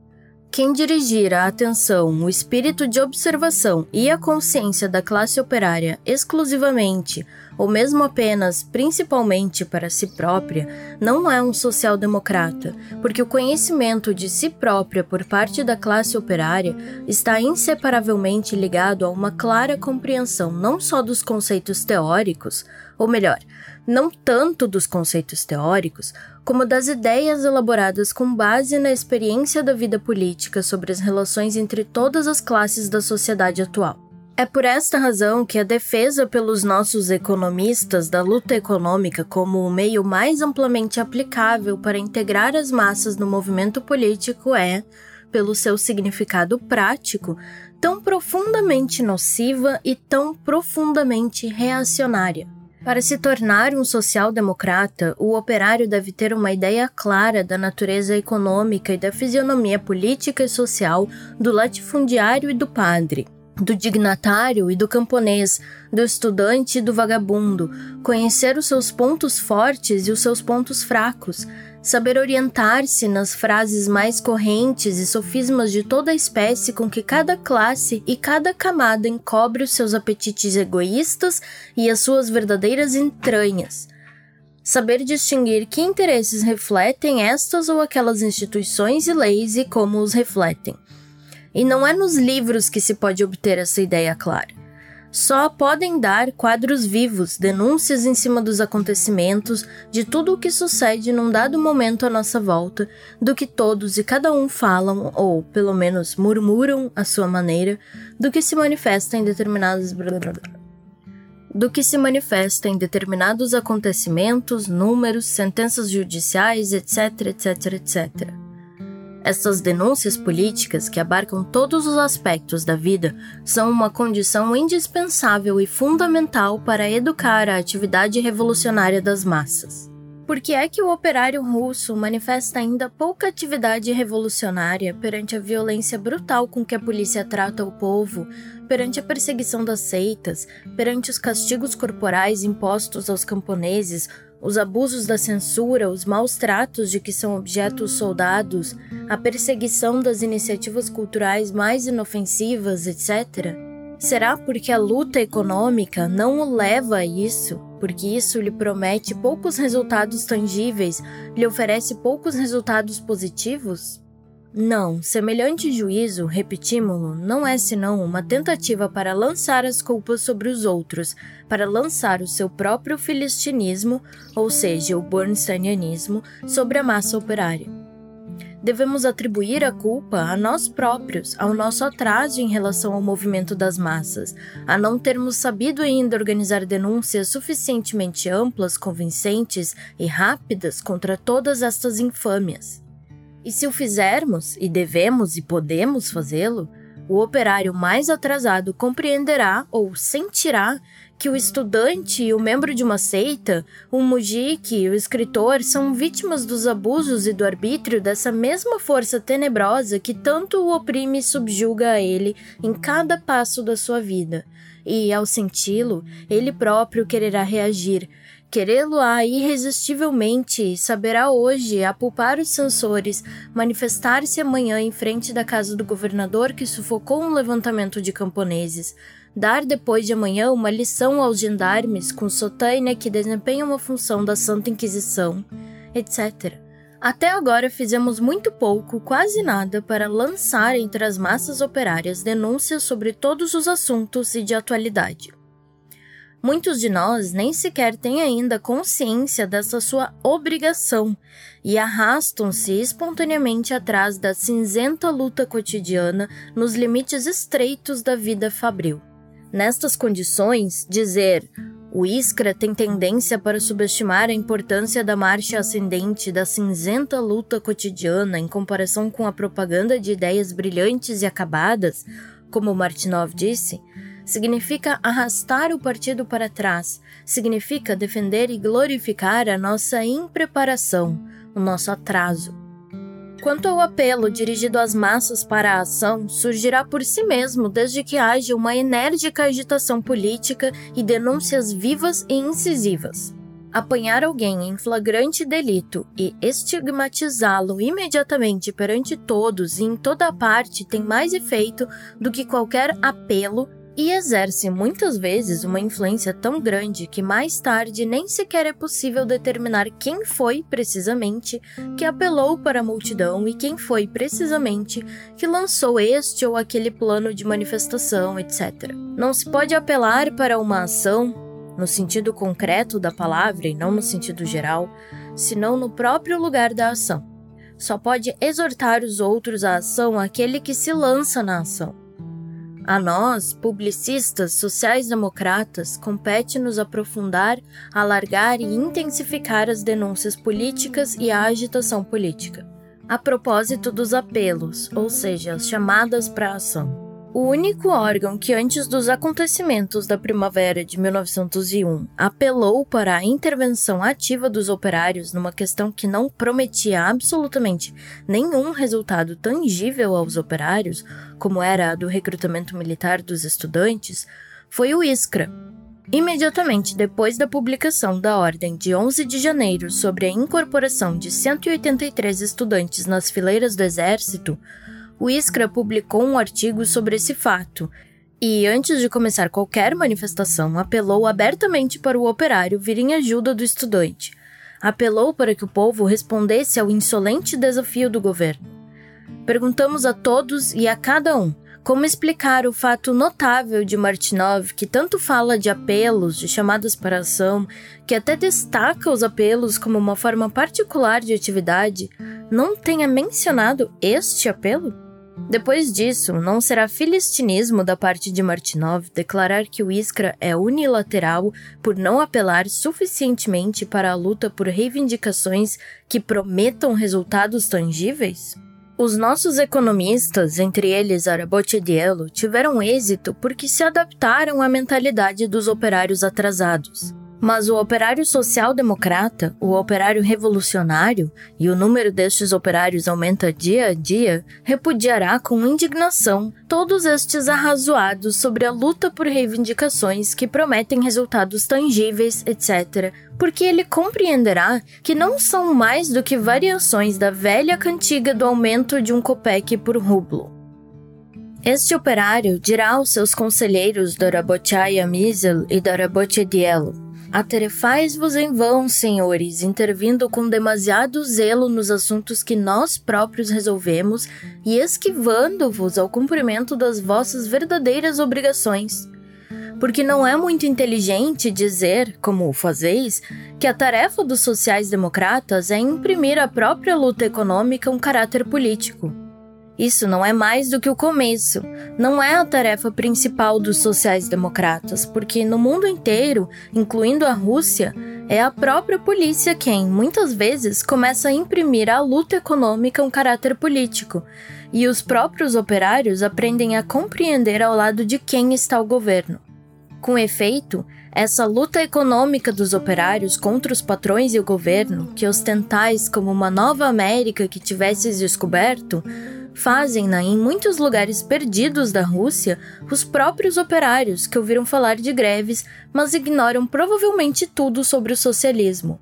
Quem dirigir a atenção, o espírito de observação e a consciência da classe operária exclusivamente, ou mesmo apenas principalmente para si própria, não é um social-democrata, porque o conhecimento de si própria por parte da classe operária está inseparavelmente ligado a uma clara compreensão não só dos conceitos teóricos, ou melhor, não tanto dos conceitos teóricos, como das ideias elaboradas com base na experiência da vida política sobre as relações entre todas as classes da sociedade atual. É por esta razão que a defesa pelos nossos economistas da luta econômica como o meio mais amplamente aplicável para integrar as massas no movimento político é, pelo seu significado prático, tão profundamente nociva e tão profundamente reacionária. Para se tornar um social-democrata, o operário deve ter uma ideia clara da natureza econômica e da fisionomia política e social do latifundiário e do padre, do dignatário e do camponês, do estudante e do vagabundo, conhecer os seus pontos fortes e os seus pontos fracos, saber orientar-se nas frases mais correntes e sofismas de toda a espécie com que cada classe e cada camada encobre os seus apetites egoístas e as suas verdadeiras entranhas. Saber distinguir que interesses refletem estas ou aquelas instituições e leis e como os refletem. E não é nos livros que se pode obter essa ideia clara só podem dar quadros vivos, denúncias em cima dos acontecimentos, de tudo o que sucede num dado momento à nossa volta, do que todos e cada um falam, ou pelo menos murmuram à sua maneira, do que se manifesta em determinados do que se manifesta em determinados acontecimentos, números, sentenças judiciais, etc, etc, etc. Essas denúncias políticas, que abarcam todos os aspectos da vida, são uma condição indispensável e fundamental para educar a atividade revolucionária das massas. Por que é que o operário russo manifesta ainda pouca atividade revolucionária perante a violência brutal com que a polícia trata o povo, perante a perseguição das seitas, perante os castigos corporais impostos aos camponeses, os abusos da censura, os maus tratos de que são objetos soldados, a perseguição das iniciativas culturais mais inofensivas, etc. Será porque a luta econômica não o leva a isso, porque isso lhe promete poucos resultados tangíveis, lhe oferece poucos resultados positivos? Não, semelhante juízo, repetimos-lo, não é senão uma tentativa para lançar as culpas sobre os outros, para lançar o seu próprio filistinismo, ou seja, o bernsteinianismo, sobre a massa operária. Devemos atribuir a culpa a nós próprios, ao nosso atraso em relação ao movimento das massas, a não termos sabido ainda organizar denúncias suficientemente amplas, convincentes e rápidas contra todas estas infâmias. E se o fizermos, e devemos e podemos fazê-lo, o operário mais atrasado compreenderá ou sentirá que o estudante e o membro de uma seita, o mujik e o escritor são vítimas dos abusos e do arbítrio dessa mesma força tenebrosa que tanto o oprime e subjuga a ele em cada passo da sua vida. E, ao senti-lo, ele próprio quererá reagir, Querê-lo-á irresistivelmente saberá hoje apupar os sensores, manifestar-se amanhã em frente da casa do governador que sufocou um levantamento de camponeses, dar depois de amanhã uma lição aos gendarmes com sotaina que desempenham uma função da Santa Inquisição, etc. Até agora fizemos muito pouco, quase nada, para lançar entre as massas operárias denúncias sobre todos os assuntos e de atualidade. Muitos de nós nem sequer têm ainda consciência dessa sua obrigação e arrastam-se espontaneamente atrás da cinzenta luta cotidiana nos limites estreitos da vida fabril. Nestas condições, dizer O Iskra tem tendência para subestimar a importância da marcha ascendente da cinzenta luta cotidiana em comparação com a propaganda de ideias brilhantes e acabadas, como Martinov disse, significa arrastar o partido para trás, significa defender e glorificar a nossa impreparação, o nosso atraso. Quanto ao apelo dirigido às massas para a ação, surgirá por si mesmo desde que haja uma enérgica agitação política e denúncias vivas e incisivas. Apanhar alguém em flagrante delito e estigmatizá-lo imediatamente perante todos e em toda parte tem mais efeito do que qualquer apelo e exerce muitas vezes uma influência tão grande que mais tarde nem sequer é possível determinar quem foi precisamente que apelou para a multidão e quem foi precisamente que lançou este ou aquele plano de manifestação, etc. Não se pode apelar para uma ação, no sentido concreto da palavra e não no sentido geral, senão no próprio lugar da ação. Só pode exortar os outros à ação aquele que se lança na ação. A nós, publicistas sociais-democratas, compete-nos aprofundar, alargar e intensificar as denúncias políticas e a agitação política. A propósito dos apelos, ou seja, as chamadas para ação. O único órgão que, antes dos acontecimentos da primavera de 1901, apelou para a intervenção ativa dos operários numa questão que não prometia absolutamente nenhum resultado tangível aos operários, como era a do recrutamento militar dos estudantes, foi o ISCRA. Imediatamente depois da publicação da ordem de 11 de janeiro sobre a incorporação de 183 estudantes nas fileiras do exército, o Iskra publicou um artigo sobre esse fato e, antes de começar qualquer manifestação, apelou abertamente para o operário vir em ajuda do estudante. Apelou para que o povo respondesse ao insolente desafio do governo. Perguntamos a todos e a cada um como explicar o fato notável de Martinov, que tanto fala de apelos, de chamadas para ação, que até destaca os apelos como uma forma particular de atividade, não tenha mencionado este apelo? Depois disso, não será filistinismo da parte de Martinov declarar que o Iskra é unilateral por não apelar suficientemente para a luta por reivindicações que prometam resultados tangíveis? Os nossos economistas, entre eles Arabotediello, tiveram êxito porque se adaptaram à mentalidade dos operários atrasados. Mas o operário social-democrata, o operário revolucionário, e o número destes operários aumenta dia a dia, repudiará com indignação todos estes arrazoados sobre a luta por reivindicações que prometem resultados tangíveis, etc., porque ele compreenderá que não são mais do que variações da velha cantiga do aumento de um copec por rublo. Este operário dirá aos seus conselheiros Dorabochaya Misel e Dorabochedielo Atarefais-vos em vão, senhores, intervindo com demasiado zelo nos assuntos que nós próprios resolvemos e esquivando-vos ao cumprimento das vossas verdadeiras obrigações. Porque não é muito inteligente dizer, como o fazeis, que a tarefa dos sociais-democratas é imprimir à própria luta econômica um caráter político. Isso não é mais do que o começo, não é a tarefa principal dos sociais-democratas, porque no mundo inteiro, incluindo a Rússia, é a própria polícia quem, muitas vezes, começa a imprimir à luta econômica um caráter político, e os próprios operários aprendem a compreender ao lado de quem está o governo. Com efeito, essa luta econômica dos operários contra os patrões e o governo, que ostentais como uma nova América que tivesses descoberto, fazem-na em muitos lugares perdidos da Rússia os próprios operários que ouviram falar de greves, mas ignoram provavelmente tudo sobre o socialismo.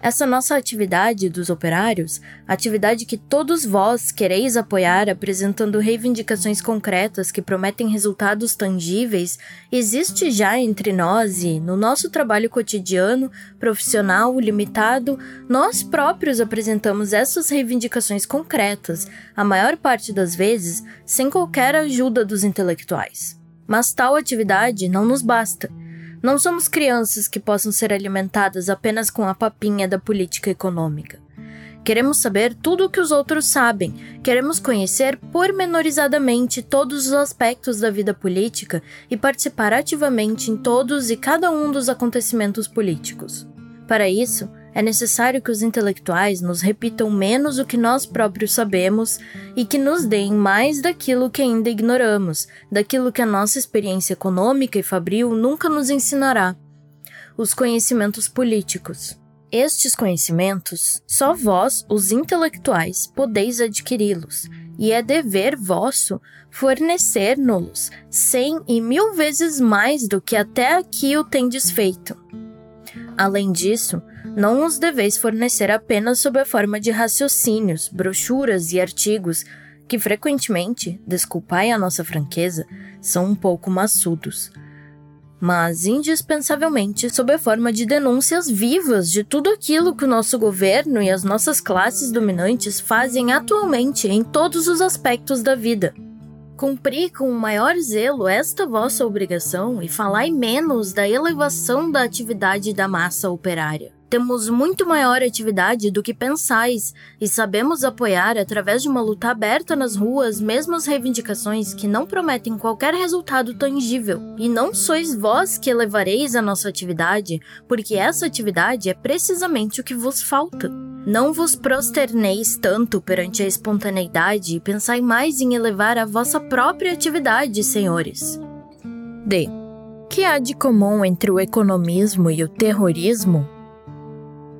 Essa nossa atividade dos operários, atividade que todos vós quereis apoiar apresentando reivindicações concretas que prometem resultados tangíveis, existe já entre nós e, no nosso trabalho cotidiano, profissional, limitado, nós próprios apresentamos essas reivindicações concretas, a maior parte das vezes sem qualquer ajuda dos intelectuais. Mas tal atividade não nos basta não somos crianças que possam ser alimentadas apenas com a papinha da política econômica. Queremos saber tudo o que os outros sabem. Queremos conhecer pormenorizadamente todos os aspectos da vida política e participar ativamente em todos e cada um dos acontecimentos políticos. Para isso, é necessário que os intelectuais nos repitam menos o que nós próprios sabemos e que nos deem mais daquilo que ainda ignoramos, daquilo que a nossa experiência econômica e fabril nunca nos ensinará. Os conhecimentos políticos. Estes conhecimentos, só vós, os intelectuais, podeis adquiri-los, e é dever vosso fornecer-nos cem e mil vezes mais do que até aqui o tendes feito. Além disso, não os deveis fornecer apenas sob a forma de raciocínios, brochuras e artigos, que frequentemente, desculpai a nossa franqueza, são um pouco maçudos mas indispensavelmente sob a forma de denúncias vivas de tudo aquilo que o nosso governo e as nossas classes dominantes fazem atualmente em todos os aspectos da vida. Cumpri com o maior zelo esta vossa obrigação e falai menos da elevação da atividade da massa operária. Temos muito maior atividade do que pensais e sabemos apoiar através de uma luta aberta nas ruas mesmo as reivindicações que não prometem qualquer resultado tangível. E não sois vós que elevareis a nossa atividade, porque essa atividade é precisamente o que vos falta. Não vos prosterneis tanto perante a espontaneidade e pensai mais em elevar a vossa própria atividade, senhores. D. Que há de comum entre o economismo e o terrorismo?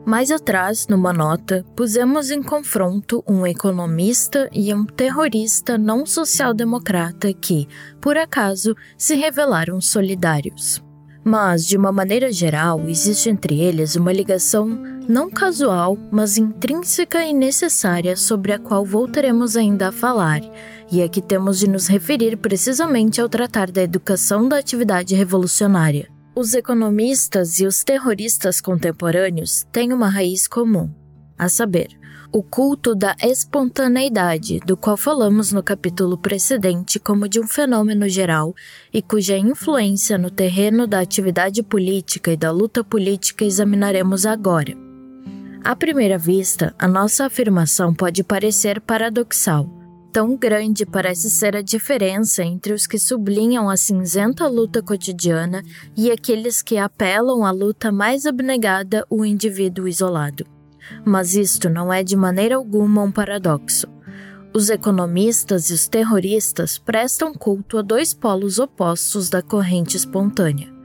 Mais atrás, numa nota, pusemos em confronto um economista e um terrorista não social-democrata que, por acaso, se revelaram solidários. Mas, de uma maneira geral, existe entre eles uma ligação não casual, mas intrínseca e necessária sobre a qual voltaremos ainda a falar, e a que temos de nos referir precisamente ao tratar da educação da atividade revolucionária. Os economistas e os terroristas contemporâneos têm uma raiz comum, a saber, o culto da espontaneidade, do qual falamos no capítulo precedente como de um fenômeno geral e cuja influência no terreno da atividade política e da luta política examinaremos agora. À primeira vista, a nossa afirmação pode parecer paradoxal, Tão grande parece ser a diferença entre os que sublinham a cinzenta luta cotidiana e aqueles que apelam à luta mais abnegada, o indivíduo isolado. Mas isto não é de maneira alguma um paradoxo. Os economistas e os terroristas prestam culto a dois polos opostos da corrente espontânea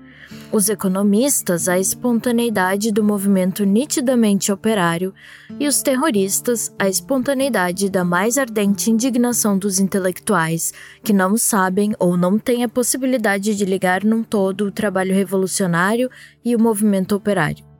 os economistas a espontaneidade do movimento nitidamente operário e os terroristas a espontaneidade da mais ardente indignação dos intelectuais que não sabem ou não têm a possibilidade de ligar num todo o trabalho revolucionário e o movimento operário.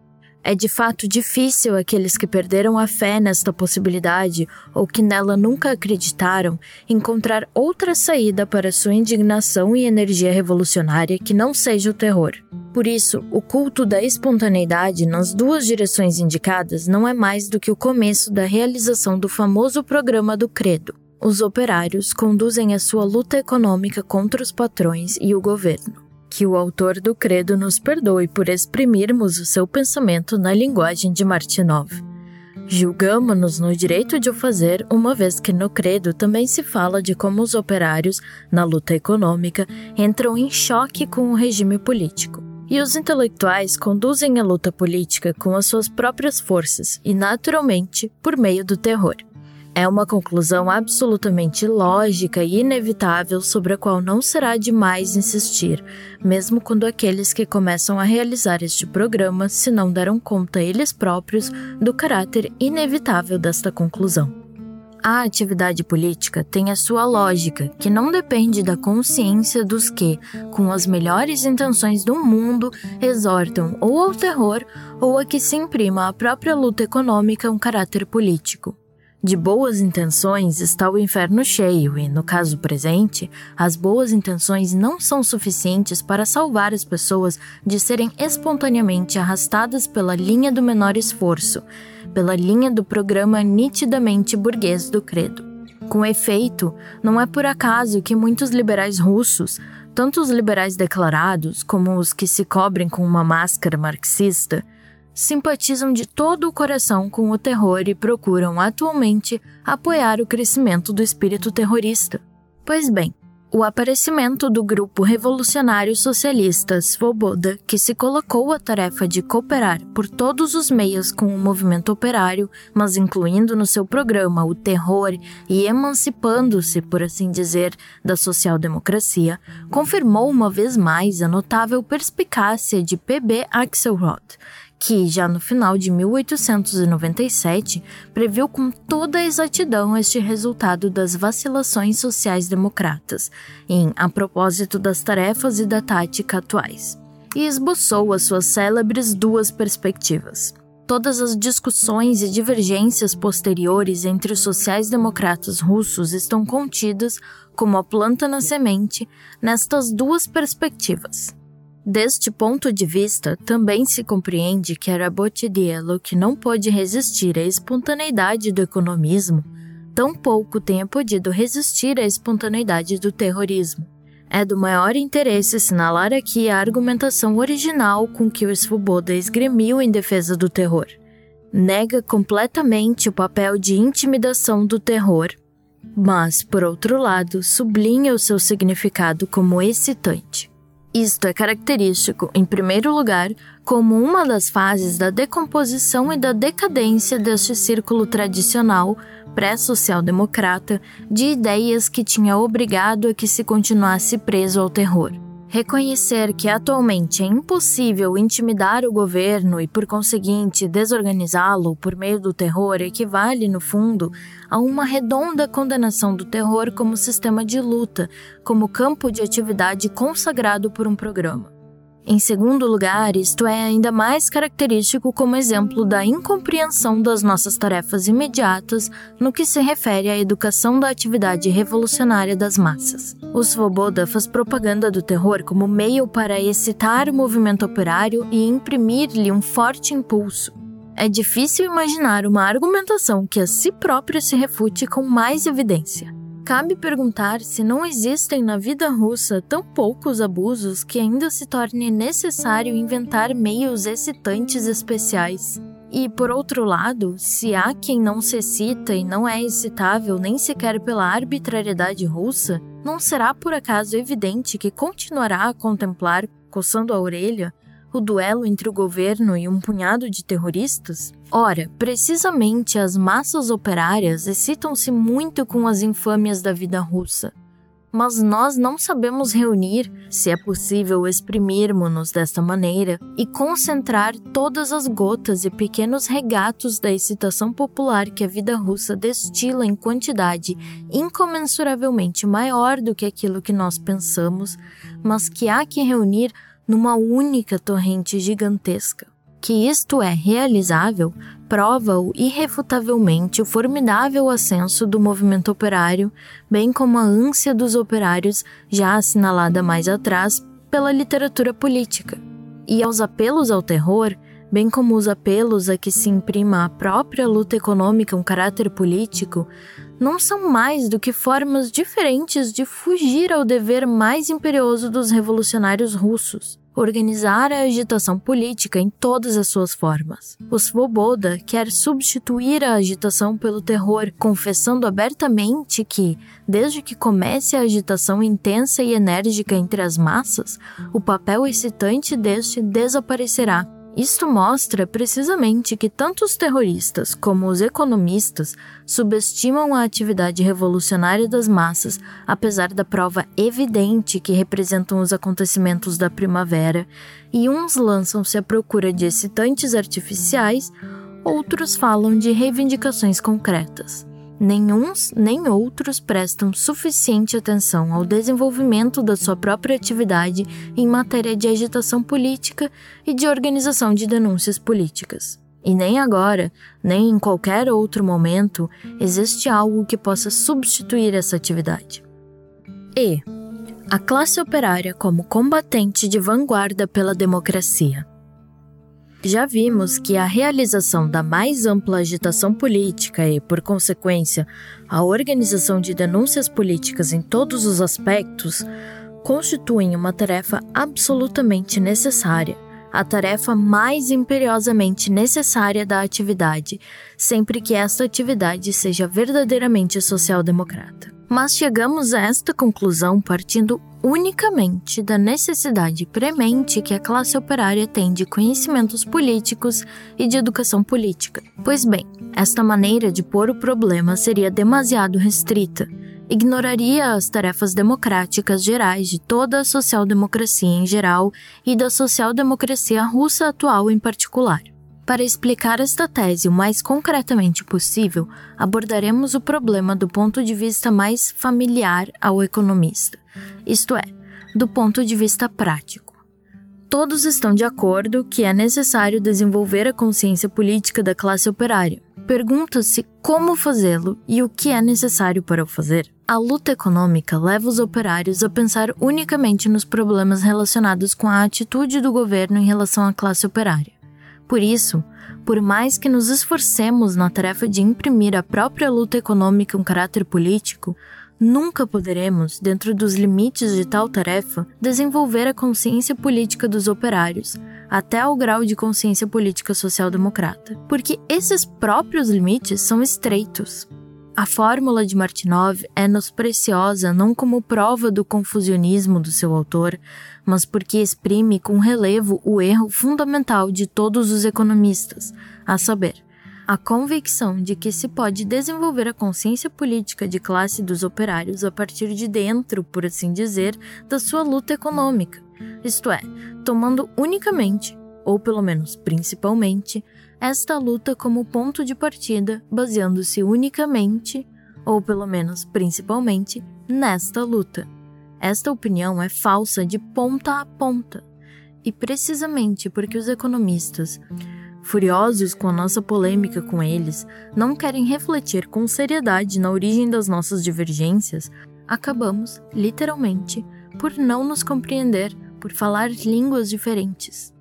É de fato difícil aqueles que perderam a fé nesta possibilidade ou que nela nunca acreditaram encontrar outra saída para sua indignação e energia revolucionária que não seja o terror. Por isso, o culto da espontaneidade nas duas direções indicadas não é mais do que o começo da realização do famoso programa do Credo. Os operários conduzem a sua luta econômica contra os patrões e o governo que o autor do credo nos perdoe por exprimirmos o seu pensamento na linguagem de Martinov. Julgamos-nos no direito de o fazer, uma vez que no credo também se fala de como os operários, na luta econômica, entram em choque com o regime político. E os intelectuais conduzem a luta política com as suas próprias forças e, naturalmente, por meio do terror. É uma conclusão absolutamente lógica e inevitável sobre a qual não será demais insistir, mesmo quando aqueles que começam a realizar este programa se não deram conta eles próprios do caráter inevitável desta conclusão. A atividade política tem a sua lógica, que não depende da consciência dos que, com as melhores intenções do mundo, exortam ou ao terror ou a que se imprima à própria luta econômica um caráter político. De boas intenções está o inferno cheio, e, no caso presente, as boas intenções não são suficientes para salvar as pessoas de serem espontaneamente arrastadas pela linha do menor esforço, pela linha do programa nitidamente burguês do credo. Com efeito, não é por acaso que muitos liberais russos, tanto os liberais declarados como os que se cobrem com uma máscara marxista, simpatizam de todo o coração com o terror e procuram atualmente apoiar o crescimento do espírito terrorista. Pois bem, o aparecimento do grupo revolucionário socialista Svoboda, que se colocou a tarefa de cooperar por todos os meios com o movimento operário, mas incluindo no seu programa o terror e emancipando-se, por assim dizer, da social-democracia, confirmou uma vez mais a notável perspicácia de P.B. Axelrod, que, já no final de 1897, previu com toda a exatidão este resultado das vacilações sociais-democratas, em A propósito das tarefas e da tática atuais, e esboçou as suas célebres duas perspectivas. Todas as discussões e divergências posteriores entre os sociais-democratas russos estão contidas, como a planta na semente, nestas duas perspectivas Deste ponto de vista, também se compreende que era Botticello que não pôde resistir à espontaneidade do economismo, tampouco tenha podido resistir à espontaneidade do terrorismo. É do maior interesse assinalar aqui a argumentação original com que o Svoboda esgremiu em defesa do terror. Nega completamente o papel de intimidação do terror, mas, por outro lado, sublinha o seu significado como excitante. Isto é característico, em primeiro lugar, como uma das fases da decomposição e da decadência deste círculo tradicional pré-social-democrata de ideias que tinha obrigado a que se continuasse preso ao terror. Reconhecer que atualmente é impossível intimidar o governo e, por conseguinte, desorganizá-lo por meio do terror equivale, no fundo, a uma redonda condenação do terror como sistema de luta, como campo de atividade consagrado por um programa. Em segundo lugar, isto é ainda mais característico como exemplo da incompreensão das nossas tarefas imediatas no que se refere à educação da atividade revolucionária das massas. O Svoboda faz propaganda do terror como meio para excitar o movimento operário e imprimir-lhe um forte impulso. É difícil imaginar uma argumentação que a si própria se refute com mais evidência. Cabe perguntar se não existem na vida russa tão poucos abusos que ainda se torne necessário inventar meios excitantes especiais. E, por outro lado, se há quem não se excita e não é excitável nem sequer pela arbitrariedade russa, não será por acaso evidente que continuará a contemplar, coçando a orelha, o duelo entre o governo e um punhado de terroristas? Ora, precisamente as massas operárias excitam-se muito com as infâmias da vida russa. Mas nós não sabemos reunir, se é possível exprimirmos-nos desta maneira, e concentrar todas as gotas e pequenos regatos da excitação popular que a vida russa destila em quantidade incomensuravelmente maior do que aquilo que nós pensamos, mas que há que reunir numa única torrente gigantesca. Que isto é realizável prova-o irrefutavelmente o formidável ascenso do movimento operário, bem como a ânsia dos operários, já assinalada mais atrás pela literatura política. E aos apelos ao terror, bem como os apelos a que se imprima a própria luta econômica um caráter político, não são mais do que formas diferentes de fugir ao dever mais imperioso dos revolucionários russos, organizar a agitação política em todas as suas formas. O Svoboda quer substituir a agitação pelo terror, confessando abertamente que, desde que comece a agitação intensa e enérgica entre as massas, o papel excitante deste desaparecerá isto mostra precisamente que tanto os terroristas como os economistas subestimam a atividade revolucionária das massas, apesar da prova evidente que representam os acontecimentos da primavera, e uns lançam-se à procura de excitantes artificiais, outros falam de reivindicações concretas nem uns nem outros prestam suficiente atenção ao desenvolvimento da sua própria atividade em matéria de agitação política e de organização de denúncias políticas. E nem agora, nem em qualquer outro momento, existe algo que possa substituir essa atividade. E. A classe operária como combatente de vanguarda pela democracia. Já vimos que a realização da mais ampla agitação política e, por consequência, a organização de denúncias políticas em todos os aspectos constituem uma tarefa absolutamente necessária, a tarefa mais imperiosamente necessária da atividade, sempre que esta atividade seja verdadeiramente social-democrata. Mas chegamos a esta conclusão partindo unicamente da necessidade premente que a classe operária tem de conhecimentos políticos e de educação política. Pois bem, esta maneira de pôr o problema seria demasiado restrita ignoraria as tarefas democráticas gerais de toda a social-democracia em geral e da social-democracia russa atual em particular. Para explicar esta tese o mais concretamente possível, abordaremos o problema do ponto de vista mais familiar ao economista, isto é, do ponto de vista prático. Todos estão de acordo que é necessário desenvolver a consciência política da classe operária. Pergunta-se como fazê-lo e o que é necessário para o fazer. A luta econômica leva os operários a pensar unicamente nos problemas relacionados com a atitude do governo em relação à classe operária. Por isso, por mais que nos esforcemos na tarefa de imprimir à própria luta econômica um caráter político, nunca poderemos, dentro dos limites de tal tarefa, desenvolver a consciência política dos operários, até ao grau de consciência política social-democrata, porque esses próprios limites são estreitos. A fórmula de Martinov é-nos preciosa não como prova do confusionismo do seu autor, mas porque exprime com relevo o erro fundamental de todos os economistas, a saber, a convicção de que se pode desenvolver a consciência política de classe dos operários a partir de dentro, por assim dizer, da sua luta econômica, isto é, tomando unicamente, ou pelo menos principalmente, esta luta como ponto de partida, baseando-se unicamente, ou pelo menos principalmente, nesta luta. Esta opinião é falsa de ponta a ponta. E precisamente porque os economistas, furiosos com a nossa polêmica com eles, não querem refletir com seriedade na origem das nossas divergências, acabamos, literalmente, por não nos compreender, por falar línguas diferentes.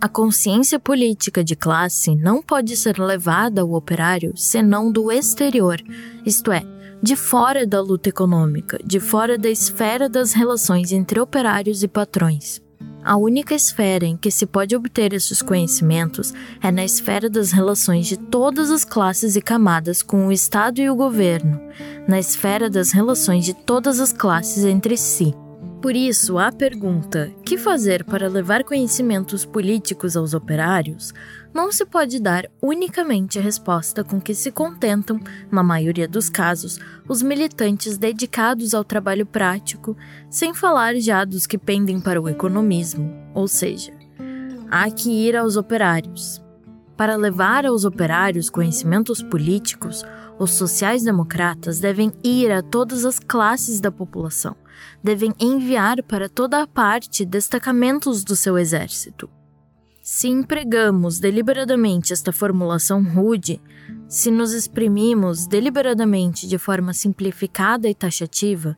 A consciência política de classe não pode ser levada ao operário senão do exterior, isto é, de fora da luta econômica, de fora da esfera das relações entre operários e patrões. A única esfera em que se pode obter esses conhecimentos é na esfera das relações de todas as classes e camadas com o Estado e o governo, na esfera das relações de todas as classes entre si. Por isso, a pergunta: que fazer para levar conhecimentos políticos aos operários? Não se pode dar unicamente a resposta com que se contentam, na maioria dos casos, os militantes dedicados ao trabalho prático, sem falar já dos que pendem para o economismo, ou seja, há que ir aos operários. Para levar aos operários conhecimentos políticos, os sociais-democratas devem ir a todas as classes da população devem enviar para toda a parte destacamentos do seu exército. Se empregamos deliberadamente esta formulação rude, se nos exprimimos deliberadamente de forma simplificada e taxativa,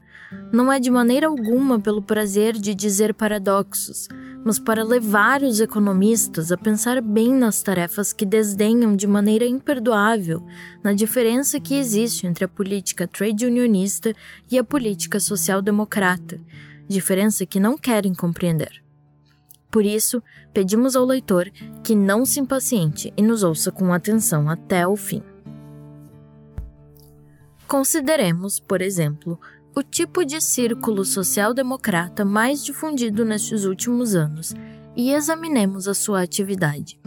não é de maneira alguma pelo prazer de dizer paradoxos, mas para levar os economistas a pensar bem nas tarefas que desdenham de maneira imperdoável na diferença que existe entre a política trade unionista e a política social-democrata, diferença que não querem compreender. Por isso, pedimos ao leitor que não se impaciente e nos ouça com atenção até o fim. Consideremos, por exemplo, o tipo de círculo social-democrata mais difundido nestes últimos anos e examinemos a sua atividade.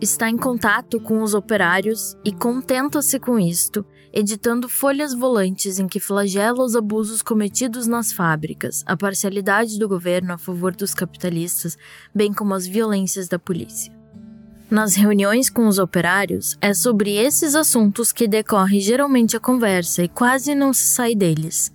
Está em contato com os operários e contenta-se com isto, editando folhas volantes em que flagela os abusos cometidos nas fábricas, a parcialidade do governo a favor dos capitalistas, bem como as violências da polícia. Nas reuniões com os operários, é sobre esses assuntos que decorre geralmente a conversa e quase não se sai deles.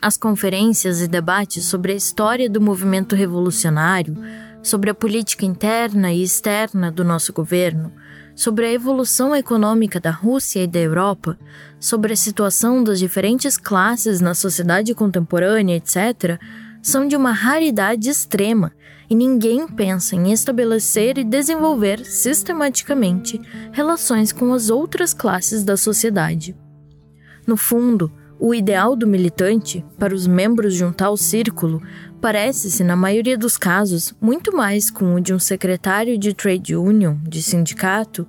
As conferências e debates sobre a história do movimento revolucionário, sobre a política interna e externa do nosso governo, sobre a evolução econômica da Rússia e da Europa, sobre a situação das diferentes classes na sociedade contemporânea, etc., são de uma raridade extrema e ninguém pensa em estabelecer e desenvolver sistematicamente relações com as outras classes da sociedade. No fundo, O ideal do militante, para os membros de um tal círculo, parece-se, na maioria dos casos, muito mais com o de um secretário de trade union, de sindicato,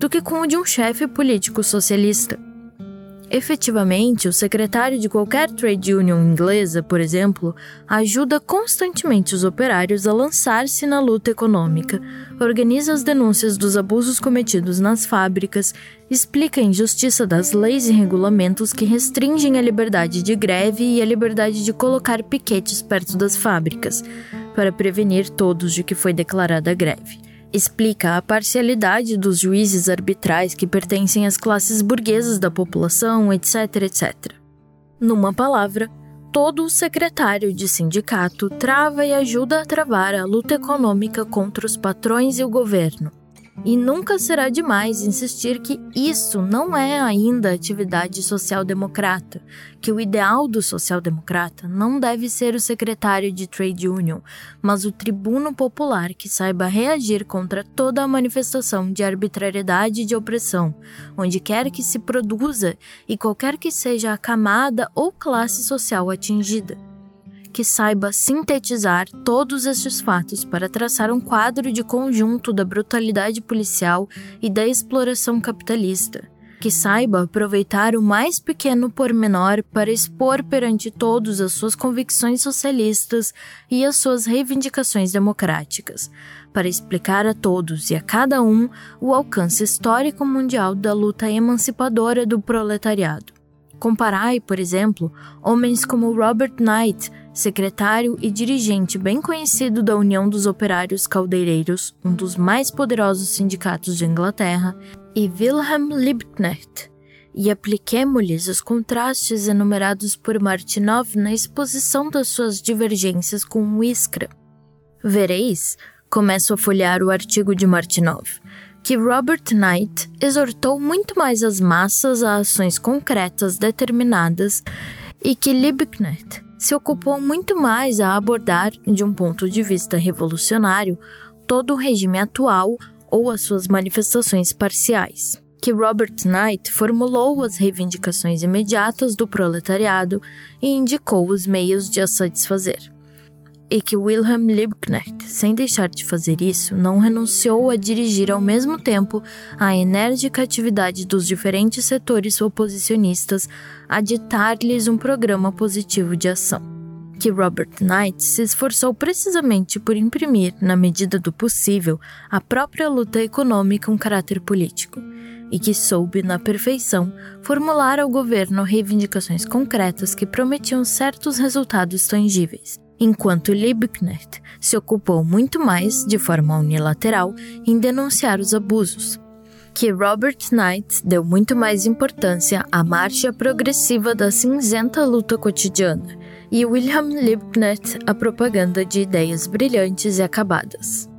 do que com o de um chefe político socialista. Efetivamente, o secretário de qualquer trade union inglesa, por exemplo, ajuda constantemente os operários a lançar-se na luta econômica, organiza as denúncias dos abusos cometidos nas fábricas, explica a injustiça das leis e regulamentos que restringem a liberdade de greve e a liberdade de colocar piquetes perto das fábricas, para prevenir todos de que foi declarada greve explica a parcialidade dos juízes arbitrais que pertencem às classes burguesas da população, etc, etc. Numa palavra, todo secretário de sindicato trava e ajuda a travar a luta econômica contra os patrões e o governo e nunca será demais insistir que isso não é ainda atividade social-democrata, que o ideal do social-democrata não deve ser o secretário de trade union, mas o tribuno popular que saiba reagir contra toda a manifestação de arbitrariedade e de opressão, onde quer que se produza e qualquer que seja a camada ou classe social atingida que saiba sintetizar todos estes fatos para traçar um quadro de conjunto da brutalidade policial e da exploração capitalista, que saiba aproveitar o mais pequeno pormenor para expor perante todos as suas convicções socialistas e as suas reivindicações democráticas, para explicar a todos e a cada um o alcance histórico mundial da luta emancipadora do proletariado. Comparai, por exemplo, homens como Robert Knight, secretário e dirigente bem conhecido da União dos Operários Caldeireiros, um dos mais poderosos sindicatos de Inglaterra, e Wilhelm Liebknecht, e apliquemo-lhes os contrastes enumerados por Martinov na exposição das suas divergências com o Iskra. Vereis, começo a folhear o artigo de Martinov, que Robert Knight exortou muito mais as massas a ações concretas determinadas e que Liebknecht se ocupou muito mais a abordar, de um ponto de vista revolucionário, todo o regime atual ou as suas manifestações parciais. Que Robert Knight formulou as reivindicações imediatas do proletariado e indicou os meios de as satisfazer e que Wilhelm Liebknecht, sem deixar de fazer isso, não renunciou a dirigir ao mesmo tempo a enérgica atividade dos diferentes setores oposicionistas a ditar-lhes um programa positivo de ação. Que Robert Knight se esforçou precisamente por imprimir, na medida do possível, à própria luta econômica um caráter político, e que soube, na perfeição, formular ao governo reivindicações concretas que prometiam certos resultados tangíveis enquanto Liebknecht se ocupou muito mais, de forma unilateral, em denunciar os abusos. Que Robert Knight deu muito mais importância à marcha progressiva da cinzenta luta cotidiana, e William Liebknecht à propaganda de ideias brilhantes e acabadas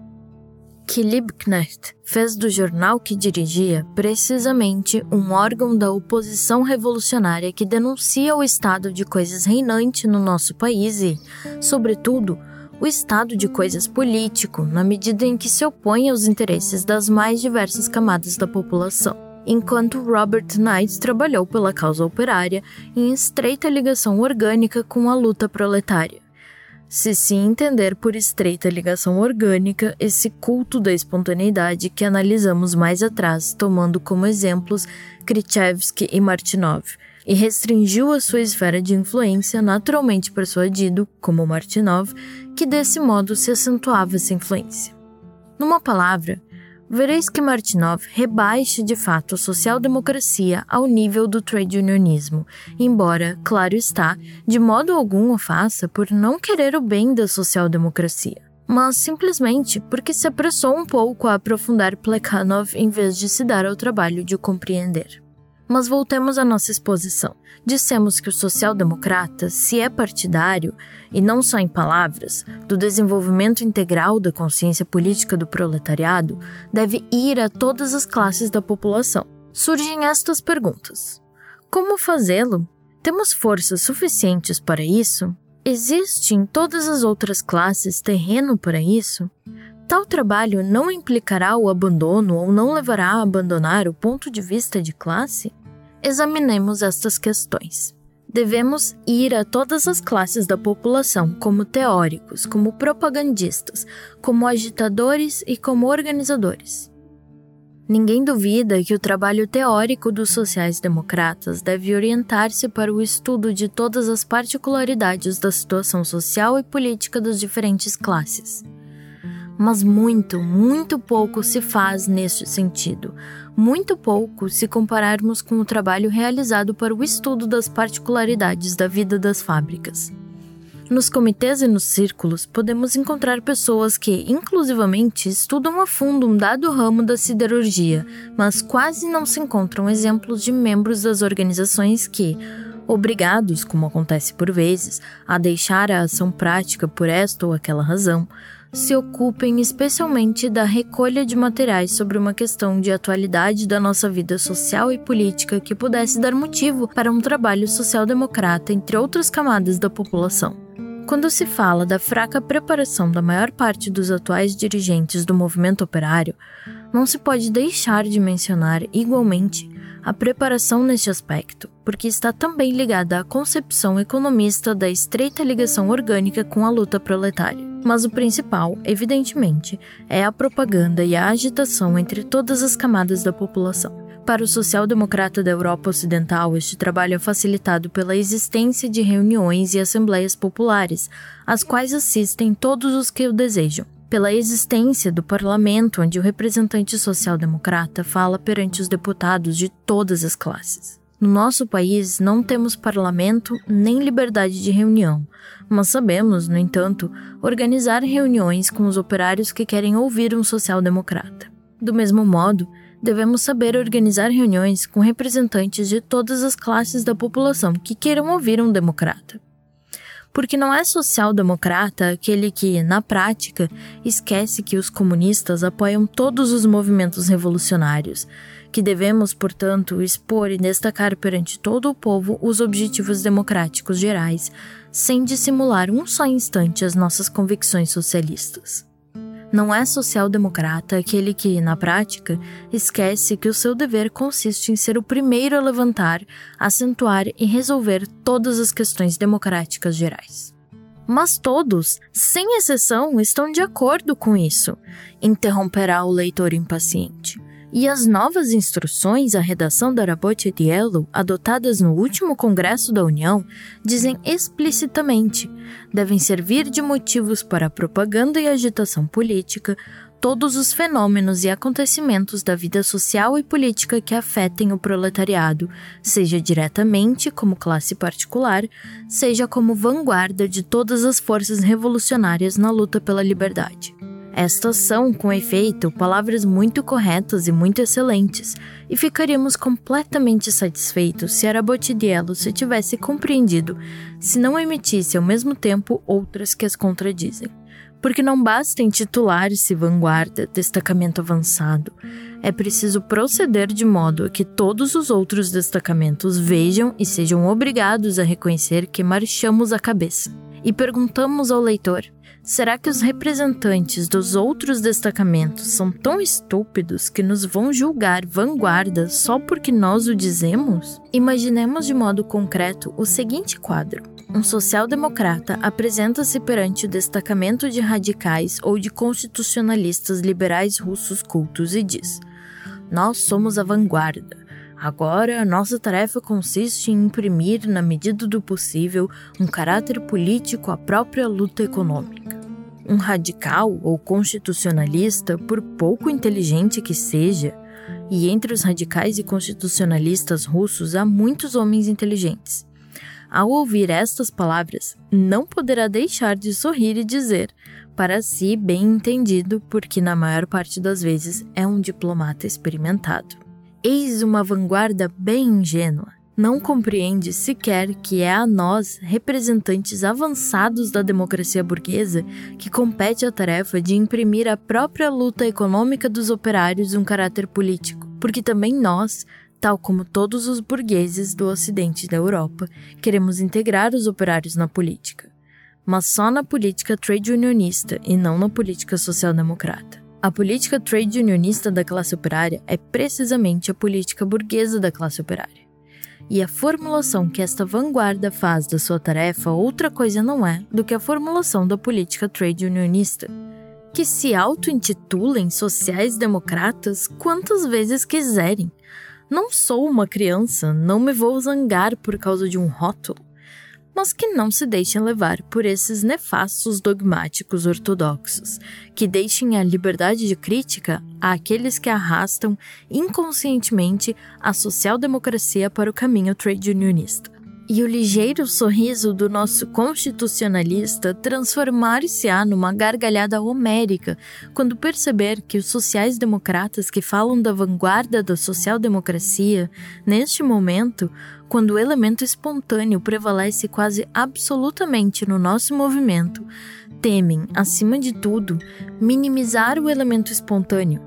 que Liebknecht fez do jornal que dirigia precisamente um órgão da oposição revolucionária que denuncia o estado de coisas reinante no nosso país e, sobretudo, o estado de coisas político, na medida em que se opõe aos interesses das mais diversas camadas da população. Enquanto Robert Knight trabalhou pela causa operária em estreita ligação orgânica com a luta proletária se se entender por estreita ligação orgânica esse culto da espontaneidade que analisamos mais atrás, tomando como exemplos Krzyzewski e Martinov, e restringiu a sua esfera de influência, naturalmente persuadido, como Martinov, que desse modo se acentuava essa influência. Numa palavra, vereis que Martinov rebaixa de fato a social-democracia ao nível do trade unionismo, embora, claro está, de modo algum o faça por não querer o bem da social-democracia, mas simplesmente porque se apressou um pouco a aprofundar Plekhanov em vez de se dar ao trabalho de compreender. Mas voltemos à nossa exposição. Dissemos que o social-democrata, se é partidário, e não só em palavras, do desenvolvimento integral da consciência política do proletariado, deve ir a todas as classes da população. Surgem estas perguntas: Como fazê-lo? Temos forças suficientes para isso? Existe em todas as outras classes terreno para isso? Tal trabalho não implicará o abandono ou não levará a abandonar o ponto de vista de classe? Examinemos estas questões. Devemos ir a todas as classes da população, como teóricos, como propagandistas, como agitadores e como organizadores. Ninguém duvida que o trabalho teórico dos sociais-democratas deve orientar-se para o estudo de todas as particularidades da situação social e política das diferentes classes. Mas muito, muito pouco se faz neste sentido, muito pouco se compararmos com o trabalho realizado para o estudo das particularidades da vida das fábricas. Nos comitês e nos círculos, podemos encontrar pessoas que, inclusivamente, estudam a fundo um dado ramo da siderurgia, mas quase não se encontram exemplos de membros das organizações que, obrigados, como acontece por vezes, a deixar a ação prática por esta ou aquela razão, se ocupem especialmente da recolha de materiais sobre uma questão de atualidade da nossa vida social e política que pudesse dar motivo para um trabalho social-democrata entre outras camadas da população. Quando se fala da fraca preparação da maior parte dos atuais dirigentes do movimento operário, não se pode deixar de mencionar igualmente a preparação neste aspecto, porque está também ligada à concepção economista da estreita ligação orgânica com a luta proletária. Mas o principal, evidentemente, é a propaganda e a agitação entre todas as camadas da população. Para o social-democrata da Europa Ocidental, este trabalho é facilitado pela existência de reuniões e assembleias populares, às quais assistem todos os que o desejam pela existência do parlamento, onde o representante social-democrata fala perante os deputados de todas as classes. No nosso país não temos parlamento nem liberdade de reunião, mas sabemos, no entanto, organizar reuniões com os operários que querem ouvir um social-democrata. Do mesmo modo, devemos saber organizar reuniões com representantes de todas as classes da população que queiram ouvir um democrata porque não é social-democrata aquele que, na prática, esquece que os comunistas apoiam todos os movimentos revolucionários, que devemos, portanto, expor e destacar perante todo o povo os objetivos democráticos gerais, sem dissimular um só instante as nossas convicções socialistas. Não é social-democrata aquele que, na prática, esquece que o seu dever consiste em ser o primeiro a levantar, acentuar e resolver todas as questões democráticas gerais. Mas todos, sem exceção, estão de acordo com isso, interromperá o leitor impaciente. E as novas instruções à redação da Rabot-Etiello, adotadas no último Congresso da União, dizem explicitamente: devem servir de motivos para a propaganda e agitação política todos os fenômenos e acontecimentos da vida social e política que afetem o proletariado, seja diretamente como classe particular, seja como vanguarda de todas as forças revolucionárias na luta pela liberdade. Estas são, com efeito, palavras muito corretas e muito excelentes, e ficaríamos completamente satisfeitos se Arabotidiello se tivesse compreendido, se não emitisse ao mesmo tempo outras que as contradizem. Porque não basta intitular-se vanguarda, destacamento avançado. É preciso proceder de modo a que todos os outros destacamentos vejam e sejam obrigados a reconhecer que marchamos a cabeça. E perguntamos ao leitor: Será que os representantes dos outros destacamentos são tão estúpidos que nos vão julgar vanguarda só porque nós o dizemos? Imaginemos de modo concreto o seguinte quadro. Um social-democrata apresenta-se perante o destacamento de radicais ou de constitucionalistas liberais russos cultos e diz: Nós somos a vanguarda. Agora, a nossa tarefa consiste em imprimir, na medida do possível, um caráter político à própria luta econômica. Um radical ou constitucionalista, por pouco inteligente que seja, e entre os radicais e constitucionalistas russos há muitos homens inteligentes. Ao ouvir estas palavras, não poderá deixar de sorrir e dizer, para si bem entendido, porque na maior parte das vezes é um diplomata experimentado. Eis uma vanguarda bem ingênua. Não compreende sequer que é a nós, representantes avançados da democracia burguesa, que compete a tarefa de imprimir à própria luta econômica dos operários um caráter político, porque também nós, tal como todos os burgueses do ocidente da Europa, queremos integrar os operários na política, mas só na política trade unionista e não na política social-democrata. A política trade unionista da classe operária é precisamente a política burguesa da classe operária. e a formulação que esta vanguarda faz da sua tarefa outra coisa não é do que a formulação da política trade unionista, que se auto-intitulem sociais-democratas quantas vezes quiserem. Não sou uma criança, não me vou zangar por causa de um rótulo mas que não se deixem levar por esses nefastos dogmáticos ortodoxos, que deixem a liberdade de crítica àqueles que arrastam inconscientemente a social-democracia para o caminho trade unionista. E o ligeiro sorriso do nosso constitucionalista transformar-se-á numa gargalhada homérica quando perceber que os sociais-democratas que falam da vanguarda da social-democracia, neste momento, quando o elemento espontâneo prevalece quase absolutamente no nosso movimento, temem, acima de tudo, minimizar o elemento espontâneo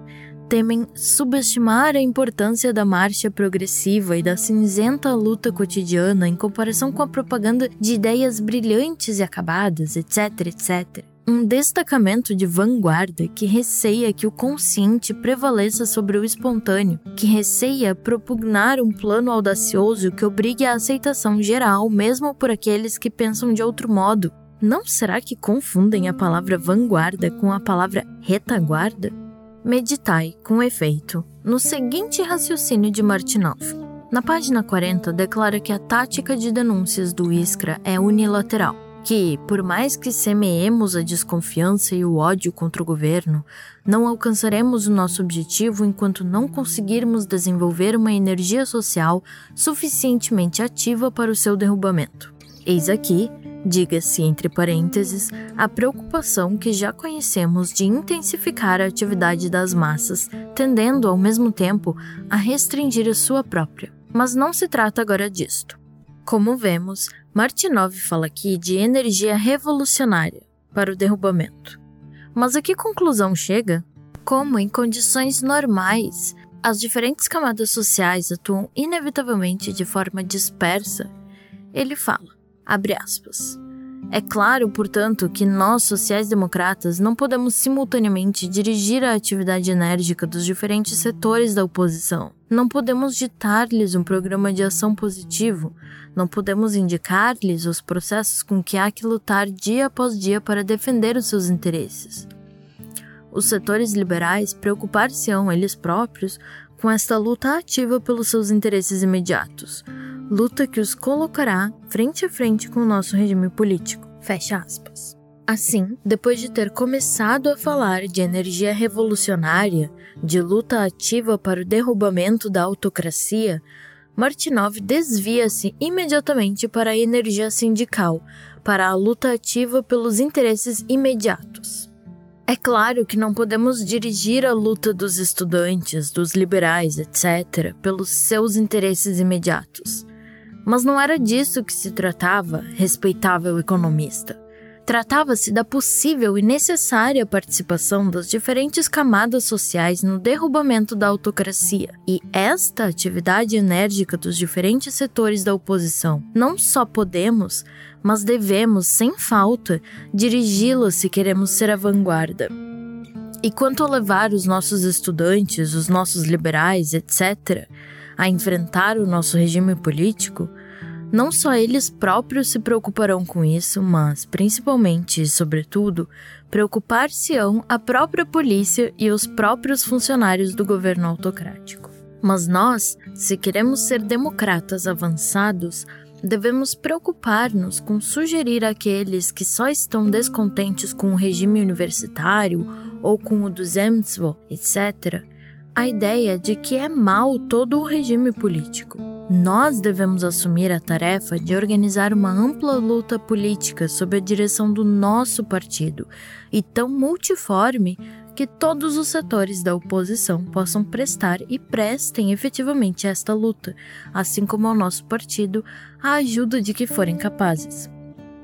temem subestimar a importância da marcha progressiva e da cinzenta luta cotidiana em comparação com a propaganda de ideias brilhantes e acabadas, etc, etc. Um destacamento de vanguarda que receia que o consciente prevaleça sobre o espontâneo, que receia propugnar um plano audacioso que obrigue a aceitação geral, mesmo por aqueles que pensam de outro modo. Não será que confundem a palavra vanguarda com a palavra retaguarda? Meditai, com efeito, no seguinte raciocínio de Martinov. Na página 40, declara que a tática de denúncias do Iskra é unilateral, que, por mais que semeemos a desconfiança e o ódio contra o governo, não alcançaremos o nosso objetivo enquanto não conseguirmos desenvolver uma energia social suficientemente ativa para o seu derrubamento. Eis aqui Diga-se entre parênteses a preocupação que já conhecemos de intensificar a atividade das massas, tendendo ao mesmo tempo a restringir a sua própria. Mas não se trata agora disto. Como vemos, Martinov fala aqui de energia revolucionária para o derrubamento. Mas a que conclusão chega? Como, em condições normais, as diferentes camadas sociais atuam inevitavelmente de forma dispersa, ele fala Abre aspas. É claro, portanto, que nós, sociais-democratas, não podemos simultaneamente dirigir a atividade enérgica dos diferentes setores da oposição. Não podemos ditar-lhes um programa de ação positivo. Não podemos indicar-lhes os processos com que há que lutar dia após dia para defender os seus interesses. Os setores liberais preocupar-se-ão eles próprios com esta luta ativa pelos seus interesses imediatos luta que os colocará frente a frente com o nosso regime político. Fecha aspas. Assim, depois de ter começado a falar de energia revolucionária, de luta ativa para o derrubamento da autocracia, Martinov desvia-se imediatamente para a energia sindical, para a luta ativa pelos interesses imediatos. É claro que não podemos dirigir a luta dos estudantes, dos liberais, etc., pelos seus interesses imediatos. Mas não era disso que se tratava, respeitável economista. Tratava-se da possível e necessária participação das diferentes camadas sociais no derrubamento da autocracia. E esta atividade enérgica dos diferentes setores da oposição não só podemos, mas devemos, sem falta, dirigi-la se queremos ser a vanguarda. E quanto a levar os nossos estudantes, os nossos liberais, etc., a enfrentar o nosso regime político, não só eles próprios se preocuparão com isso, mas, principalmente e sobretudo, preocupar-se-ão a própria polícia e os próprios funcionários do governo autocrático. Mas nós, se queremos ser democratas avançados, devemos preocupar-nos com sugerir àqueles que só estão descontentes com o regime universitário ou com o do Zemstvo, etc., a ideia de que é mal todo o regime político. Nós devemos assumir a tarefa de organizar uma ampla luta política sob a direção do nosso partido e tão multiforme que todos os setores da oposição possam prestar e prestem efetivamente esta luta, assim como ao nosso partido, a ajuda de que forem capazes.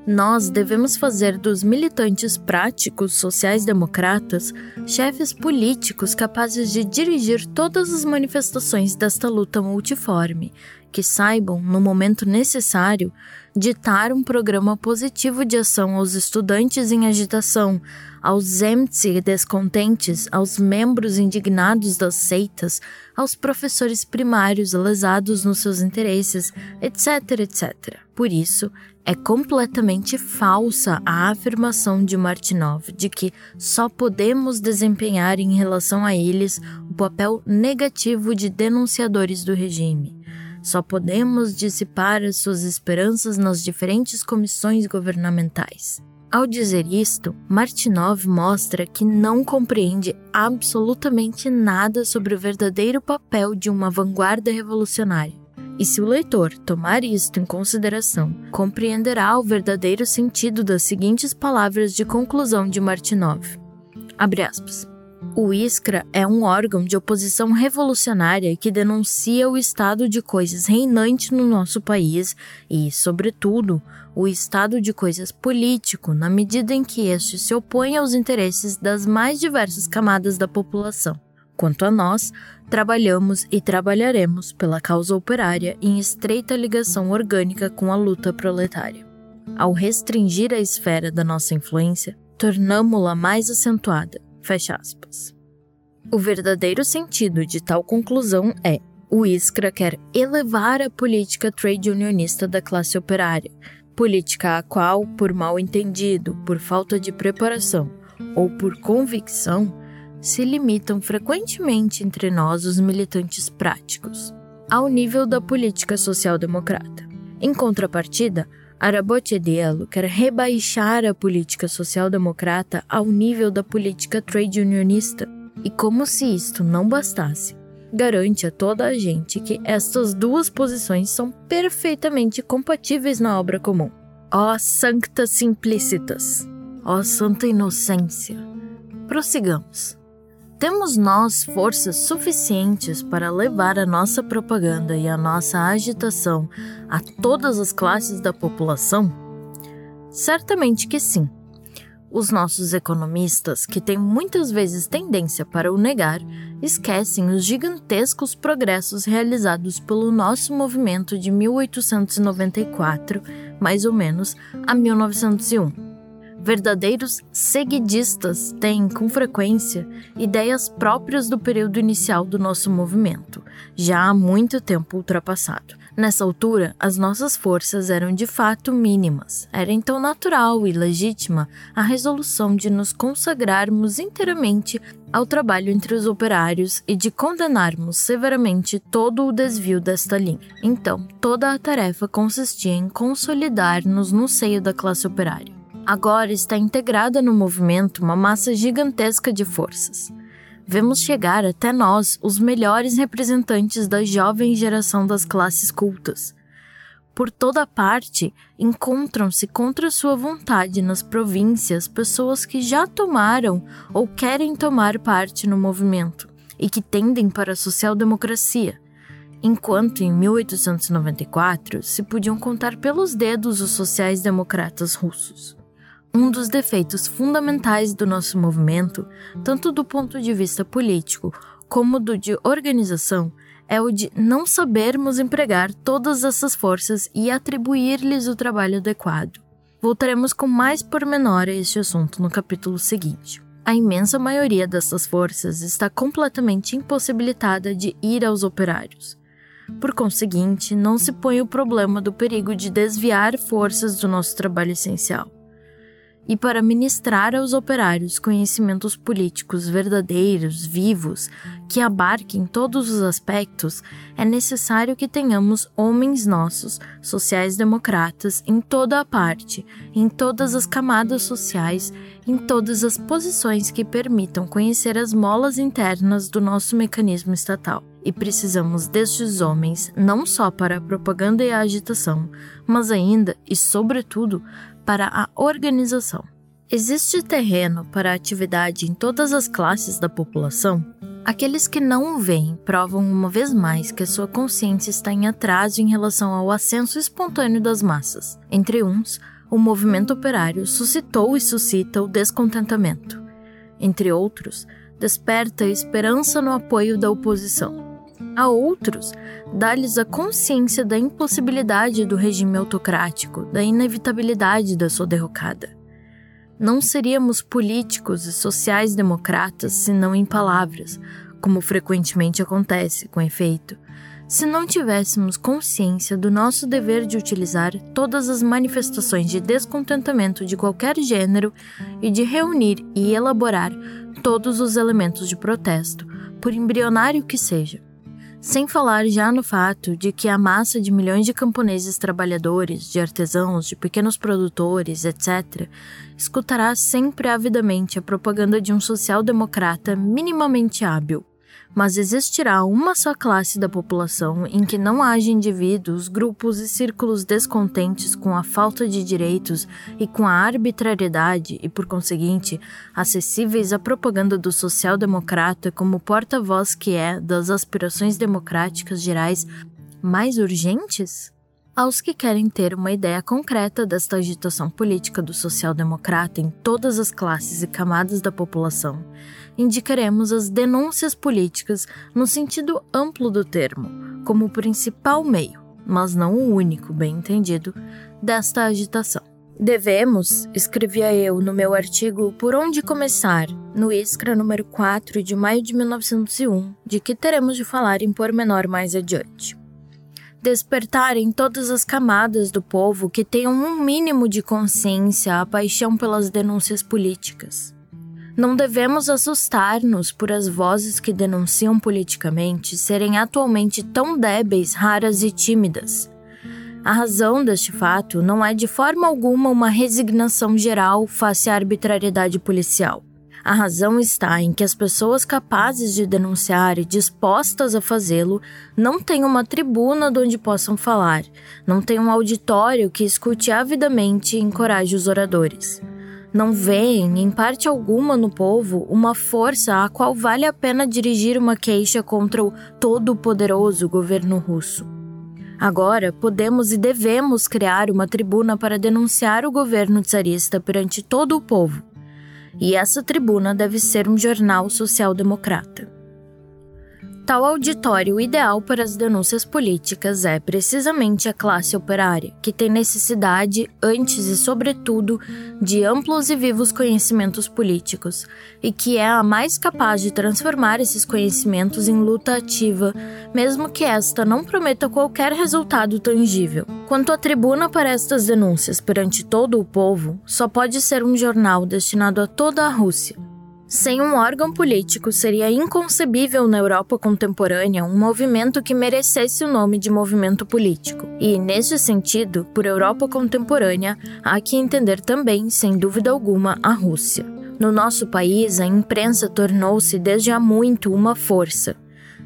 Nós devemos fazer dos militantes práticos sociais-democratas chefes políticos capazes de dirigir todas as manifestações desta luta multiforme, que saibam, no momento necessário, ditar um programa positivo de ação aos estudantes em agitação, aos e descontentes, aos membros indignados das seitas, aos professores primários lesados nos seus interesses, etc, etc. Por isso, é completamente falsa a afirmação de Martinov de que só podemos desempenhar em relação a eles o papel negativo de denunciadores do regime. Só podemos dissipar as suas esperanças nas diferentes comissões governamentais. Ao dizer isto, Martinov mostra que não compreende absolutamente nada sobre o verdadeiro papel de uma vanguarda revolucionária e se o leitor tomar isto em consideração, compreenderá o verdadeiro sentido das seguintes palavras de conclusão de Martinov. Abre aspas. O ISCRA é um órgão de oposição revolucionária que denuncia o estado de coisas reinante no nosso país e, sobretudo, o estado de coisas político, na medida em que este se opõe aos interesses das mais diversas camadas da população. Quanto a nós, trabalhamos e trabalharemos pela causa operária em estreita ligação orgânica com a luta proletária. Ao restringir a esfera da nossa influência, tornamo-la mais acentuada. Fecha aspas. O verdadeiro sentido de tal conclusão é: o ISCRA quer elevar a política trade unionista da classe operária, política a qual, por mal entendido, por falta de preparação ou por convicção, se limitam frequentemente entre nós, os militantes práticos, ao nível da política social-democrata. Em contrapartida, Arabotiedielo quer rebaixar a política social-democrata ao nível da política trade unionista, e como se isto não bastasse, garante a toda a gente que estas duas posições são perfeitamente compatíveis na obra comum. Ó oh, sancta simplicitas! Ó oh, santa inocência! Prossigamos. Temos nós forças suficientes para levar a nossa propaganda e a nossa agitação a todas as classes da população? Certamente que sim. Os nossos economistas, que têm muitas vezes tendência para o negar, esquecem os gigantescos progressos realizados pelo nosso movimento de 1894, mais ou menos, a 1901 Verdadeiros seguidistas têm, com frequência, ideias próprias do período inicial do nosso movimento, já há muito tempo ultrapassado. Nessa altura, as nossas forças eram de fato mínimas. Era então natural e legítima a resolução de nos consagrarmos inteiramente ao trabalho entre os operários e de condenarmos severamente todo o desvio desta linha. Então, toda a tarefa consistia em consolidar-nos no seio da classe operária Agora está integrada no movimento uma massa gigantesca de forças. Vemos chegar até nós os melhores representantes da jovem geração das classes cultas. Por toda parte, encontram-se contra sua vontade nas províncias pessoas que já tomaram ou querem tomar parte no movimento e que tendem para a social-democracia, enquanto em 1894 se podiam contar pelos dedos os sociais-democratas russos. Um dos defeitos fundamentais do nosso movimento, tanto do ponto de vista político como do de organização, é o de não sabermos empregar todas essas forças e atribuir-lhes o trabalho adequado. Voltaremos com mais pormenor a este assunto no capítulo seguinte. A imensa maioria dessas forças está completamente impossibilitada de ir aos operários. Por conseguinte, não se põe o problema do perigo de desviar forças do nosso trabalho essencial e para ministrar aos operários conhecimentos políticos verdadeiros, vivos, que abarquem todos os aspectos, é necessário que tenhamos homens nossos, sociais-democratas, em toda a parte, em todas as camadas sociais, em todas as posições que permitam conhecer as molas internas do nosso mecanismo estatal. E precisamos destes homens não só para a propaganda e a agitação, mas ainda e, sobretudo, para a organização. Existe terreno para atividade em todas as classes da população? Aqueles que não o veem provam uma vez mais que a sua consciência está em atraso em relação ao ascenso espontâneo das massas. Entre uns, o movimento operário suscitou e suscita o descontentamento. Entre outros, desperta a esperança no apoio da oposição. A outros, dá-lhes a consciência da impossibilidade do regime autocrático, da inevitabilidade da sua derrocada. Não seríamos políticos e sociais-democratas senão em palavras, como frequentemente acontece, com efeito, se não tivéssemos consciência do nosso dever de utilizar todas as manifestações de descontentamento de qualquer gênero e de reunir e elaborar todos os elementos de protesto, por embrionário que seja. Sem falar já no fato de que a massa de milhões de camponeses trabalhadores, de artesãos, de pequenos produtores, etc., escutará sempre avidamente a propaganda de um social-democrata minimamente hábil mas existirá uma só classe da população em que não haja indivíduos, grupos e círculos descontentes com a falta de direitos e com a arbitrariedade e, por conseguinte, acessíveis à propaganda do social-democrata como porta-voz que é das aspirações democráticas gerais mais urgentes? Aos que querem ter uma ideia concreta desta agitação política do social-democrata em todas as classes e camadas da população, indicaremos as denúncias políticas no sentido amplo do termo, como o principal meio, mas não o único, bem entendido, desta agitação. Devemos, escrevia eu no meu artigo Por Onde Começar, no Iskra número 4 de maio de 1901, de que teremos de falar em pormenor mais adiante despertar em todas as camadas do povo que tenham um mínimo de consciência a paixão pelas denúncias políticas. Não devemos assustar-nos por as vozes que denunciam politicamente serem atualmente tão débeis, raras e tímidas. A razão deste fato não é de forma alguma uma resignação geral face à arbitrariedade policial. A razão está em que as pessoas capazes de denunciar e dispostas a fazê-lo não têm uma tribuna onde possam falar, não têm um auditório que escute avidamente e encoraje os oradores. Não veem, em parte alguma no povo, uma força a qual vale a pena dirigir uma queixa contra o todo-poderoso governo russo. Agora, podemos e devemos criar uma tribuna para denunciar o governo tsarista perante todo o povo e essa tribuna deve ser um jornal social-democrata. Tal auditório ideal para as denúncias políticas é precisamente a classe operária, que tem necessidade, antes e sobretudo, de amplos e vivos conhecimentos políticos, e que é a mais capaz de transformar esses conhecimentos em luta ativa, mesmo que esta não prometa qualquer resultado tangível. Quanto à tribuna para estas denúncias perante todo o povo, só pode ser um jornal destinado a toda a Rússia sem um órgão político, seria inconcebível na Europa contemporânea um movimento que merecesse o nome de movimento político. E, neste sentido, por Europa contemporânea, há que entender também, sem dúvida alguma, a Rússia. No nosso país, a imprensa tornou-se desde há muito uma força.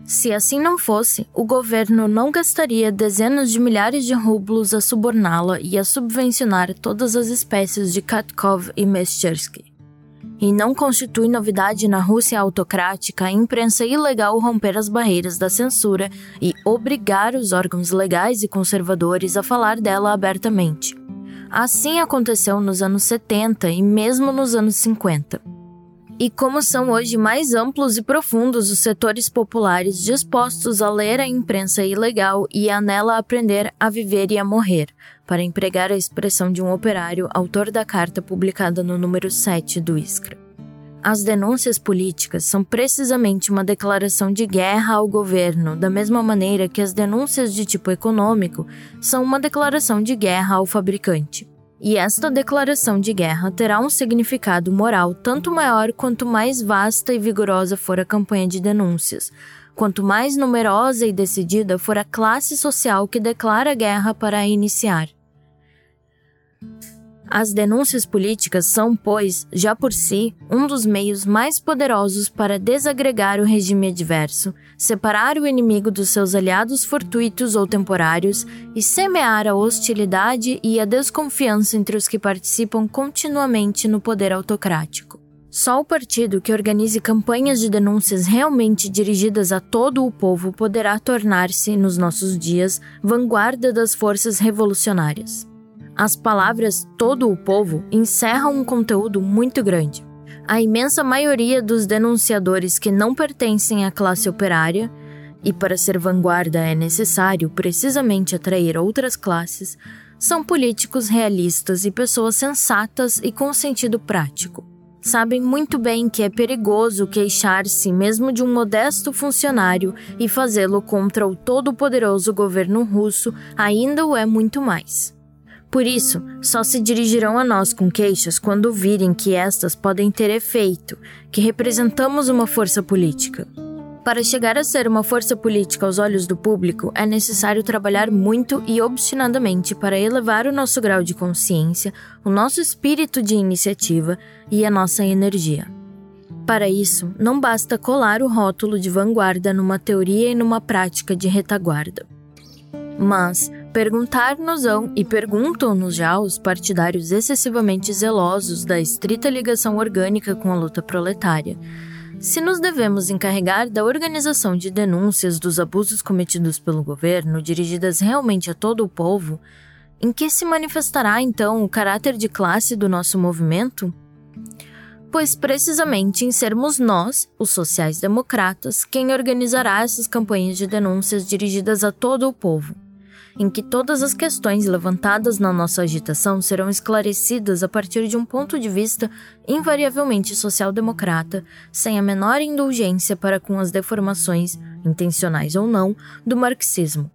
Se assim não fosse, o governo não gastaria dezenas de milhares de rublos a suborná-la e a subvencionar todas as espécies de Katkov e Mestersky. E não constitui novidade na Rússia autocrática a imprensa ilegal romper as barreiras da censura e obrigar os órgãos legais e conservadores a falar dela abertamente. Assim aconteceu nos anos 70 e mesmo nos anos 50. E como são hoje mais amplos e profundos os setores populares dispostos a ler a imprensa ilegal e a nela aprender a viver e a morrer, para empregar a expressão de um operário autor da carta publicada no número 7 do Iskra. As denúncias políticas são precisamente uma declaração de guerra ao governo, da mesma maneira que as denúncias de tipo econômico são uma declaração de guerra ao fabricante. E esta declaração de guerra terá um significado moral tanto maior quanto mais vasta e vigorosa for a campanha de denúncias, quanto mais numerosa e decidida for a classe social que declara guerra para a iniciar. As denúncias políticas são, pois, já por si, um dos meios mais poderosos para desagregar o regime adverso, separar o inimigo dos seus aliados fortuitos ou temporários e semear a hostilidade e a desconfiança entre os que participam continuamente no poder autocrático. Só o partido que organize campanhas de denúncias realmente dirigidas a todo o povo poderá tornar-se, nos nossos dias, vanguarda das forças revolucionárias. As palavras todo o povo encerram um conteúdo muito grande. A imensa maioria dos denunciadores que não pertencem à classe operária, e para ser vanguarda é necessário precisamente atrair outras classes, são políticos realistas e pessoas sensatas e com sentido prático. Sabem muito bem que é perigoso queixar-se mesmo de um modesto funcionário e fazê-lo contra o todo-poderoso governo russo ainda o é muito mais. Por isso, só se dirigirão a nós com queixas quando virem que estas podem ter efeito, que representamos uma força política. Para chegar a ser uma força política aos olhos do público, é necessário trabalhar muito e obstinadamente para elevar o nosso grau de consciência, o nosso espírito de iniciativa e a nossa energia. Para isso, não basta colar o rótulo de vanguarda numa teoria e numa prática de retaguarda. Mas perguntar-nos-ão e perguntam-nos já os partidários excessivamente zelosos da estrita ligação orgânica com a luta proletária se nos devemos encarregar da organização de denúncias dos abusos cometidos pelo governo dirigidas realmente a todo o povo, em que se manifestará então o caráter de classe do nosso movimento? Pois precisamente em sermos nós, os sociais-democratas, quem organizará essas campanhas de denúncias dirigidas a todo o povo em que todas as questões levantadas na nossa agitação serão esclarecidas a partir de um ponto de vista invariavelmente social-democrata, sem a menor indulgência para com as deformações, intencionais ou não, do marxismo.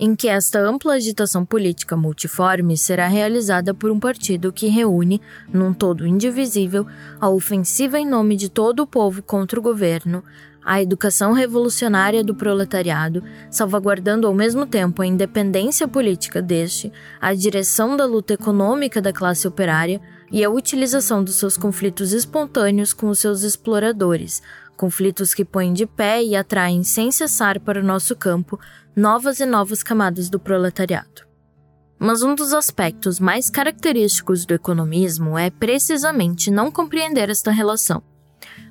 Em que esta ampla agitação política multiforme será realizada por um partido que reúne, num todo indivisível, a ofensiva em nome de todo o povo contra o governo, a educação revolucionária do proletariado, salvaguardando ao mesmo tempo a independência política deste, a direção da luta econômica da classe operária e a utilização dos seus conflitos espontâneos com os seus exploradores, conflitos que põem de pé e atraem sem cessar para o nosso campo novas e novas camadas do proletariado. Mas um dos aspectos mais característicos do economismo é precisamente não compreender esta relação.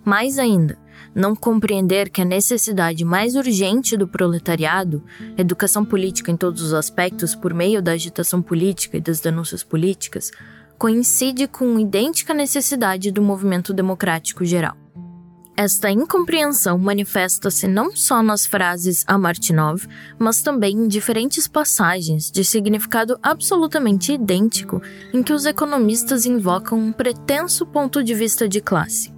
Mais ainda, não compreender que a necessidade mais urgente do proletariado, educação política em todos os aspectos por meio da agitação política e das denúncias políticas, coincide com idêntica necessidade do movimento democrático geral. Esta incompreensão manifesta-se não só nas frases a Martinov, mas também em diferentes passagens de significado absolutamente idêntico em que os economistas invocam um pretenso ponto de vista de classe.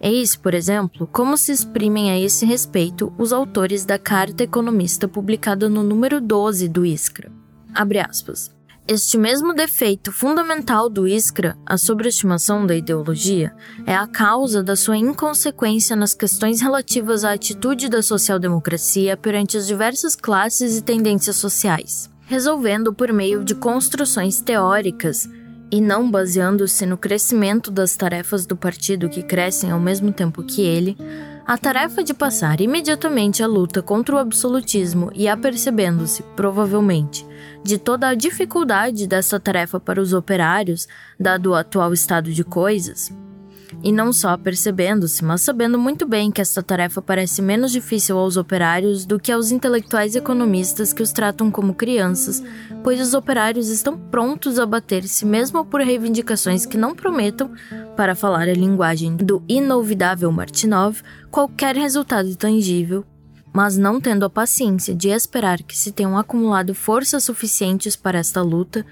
Eis, por exemplo, como se exprimem a esse respeito os autores da Carta Economista publicada no número 12 do ISCRA. Abre aspas. Este mesmo defeito fundamental do ISCRA, a sobreestimação da ideologia, é a causa da sua inconsequência nas questões relativas à atitude da social-democracia perante as diversas classes e tendências sociais, resolvendo por meio de construções teóricas e não baseando-se no crescimento das tarefas do partido que crescem ao mesmo tempo que ele, a tarefa de passar imediatamente a luta contra o absolutismo e apercebendo-se, provavelmente, de toda a dificuldade dessa tarefa para os operários, dado o atual estado de coisas, e não só percebendo-se, mas sabendo muito bem que esta tarefa parece menos difícil aos operários do que aos intelectuais economistas que os tratam como crianças, pois os operários estão prontos a bater-se mesmo por reivindicações que não prometam, para falar a linguagem do inolvidável Martinov, qualquer resultado tangível, mas não tendo a paciência de esperar que se tenham acumulado forças suficientes para esta luta,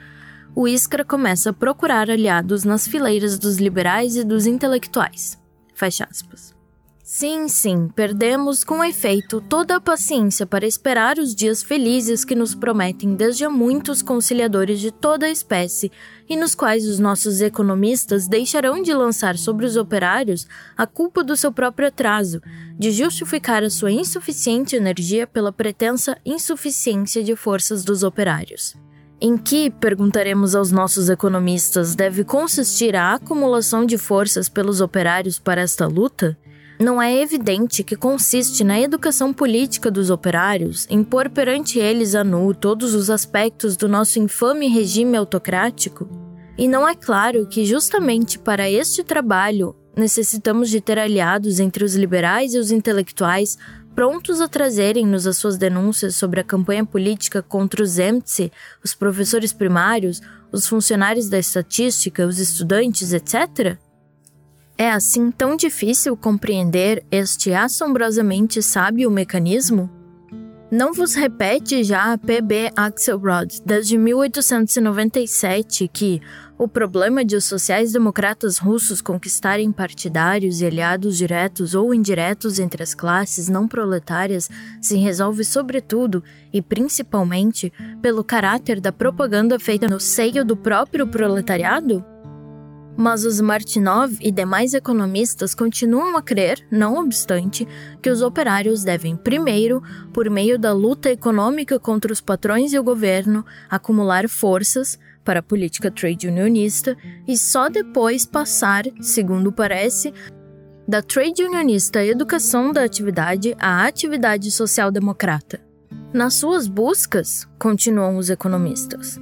o Iskra começa a procurar aliados nas fileiras dos liberais e dos intelectuais. Fecha aspas. Sim, sim, perdemos com efeito toda a paciência para esperar os dias felizes que nos prometem desde há muitos conciliadores de toda a espécie e nos quais os nossos economistas deixarão de lançar sobre os operários a culpa do seu próprio atraso, de justificar a sua insuficiente energia pela pretensa insuficiência de forças dos operários. Em que, perguntaremos aos nossos economistas, deve consistir a acumulação de forças pelos operários para esta luta? Não é evidente que consiste na educação política dos operários em pôr perante eles a nu todos os aspectos do nosso infame regime autocrático? E não é claro que, justamente para este trabalho, necessitamos de ter aliados entre os liberais e os intelectuais prontos a trazerem-nos as suas denúncias sobre a campanha política contra os EMTSE, os professores primários, os funcionários da estatística, os estudantes, etc.? É assim tão difícil compreender este assombrosamente sábio mecanismo? Não vos repete já a P.B. Axelrod, desde 1897, que o problema de os sociais-democratas russos conquistarem partidários e aliados diretos ou indiretos entre as classes não proletárias se resolve sobretudo e principalmente pelo caráter da propaganda feita no seio do próprio proletariado? Mas os Martinov e demais economistas continuam a crer, não obstante, que os operários devem, primeiro, por meio da luta econômica contra os patrões e o governo, acumular forças para a política trade unionista e só depois passar, segundo parece, da trade unionista educação da atividade à atividade social-democrata. Nas suas buscas, continuam os economistas,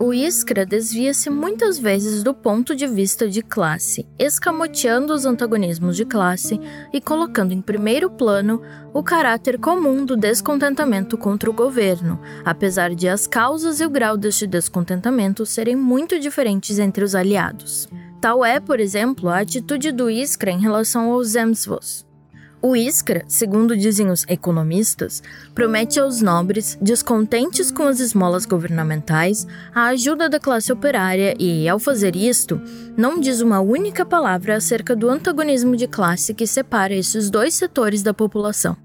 o Iskra desvia-se muitas vezes do ponto de vista de classe, escamoteando os antagonismos de classe e colocando em primeiro plano o caráter comum do descontentamento contra o governo, apesar de as causas e o grau deste descontentamento serem muito diferentes entre os aliados. Tal é, por exemplo, a atitude do Iskra em relação aos Zemstvos, o Iskra, segundo dizem os economistas, promete aos nobres, descontentes com as esmolas governamentais, a ajuda da classe operária e, ao fazer isto, não diz uma única palavra acerca do antagonismo de classe que separa esses dois setores da população.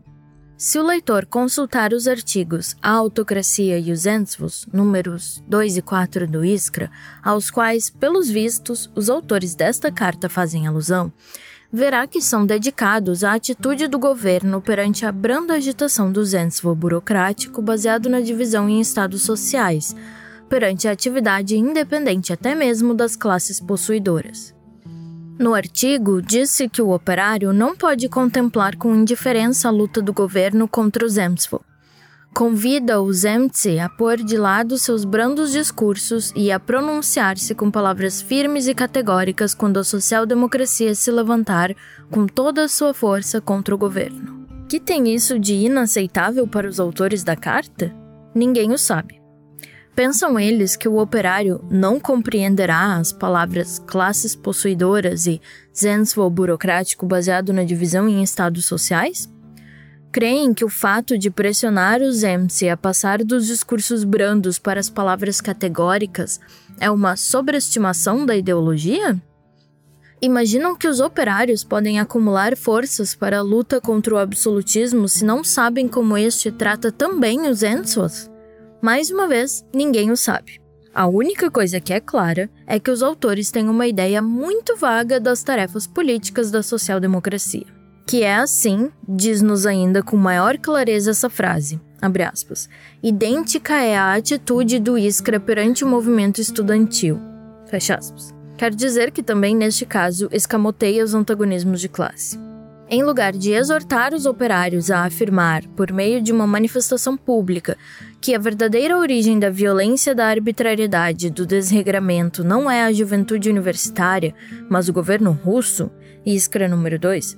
Se o leitor consultar os artigos A Autocracia e os Ensvos, números 2 e 4 do Iskra, aos quais, pelos vistos, os autores desta carta fazem alusão, verá que são dedicados à atitude do governo perante a branda agitação do Zensvo burocrático baseado na divisão em estados sociais, perante a atividade independente até mesmo das classes possuidoras. No artigo, disse que o operário não pode contemplar com indiferença a luta do governo contra o Zemstvo, Convida o Zemtse a pôr de lado seus brandos discursos e a pronunciar-se com palavras firmes e categóricas quando a social-democracia se levantar com toda a sua força contra o governo. Que tem isso de inaceitável para os autores da carta? Ninguém o sabe. Pensam eles que o operário não compreenderá as palavras classes possuidoras e zensvo burocrático baseado na divisão em estados sociais? Creem que o fato de pressionar os MC a passar dos discursos brandos para as palavras categóricas é uma sobreestimação da ideologia? Imaginam que os operários podem acumular forças para a luta contra o absolutismo se não sabem como este trata também os Ensos? Mais uma vez, ninguém o sabe. A única coisa que é clara é que os autores têm uma ideia muito vaga das tarefas políticas da social-democracia que é assim, diz-nos ainda com maior clareza essa frase, aspas, idêntica é a atitude do Iskra perante o movimento estudantil, fecha aspas. Quer dizer que também, neste caso, escamoteia os antagonismos de classe. Em lugar de exortar os operários a afirmar, por meio de uma manifestação pública, que a verdadeira origem da violência, da arbitrariedade, do desregramento não é a juventude universitária, mas o governo russo, Iskra número 2,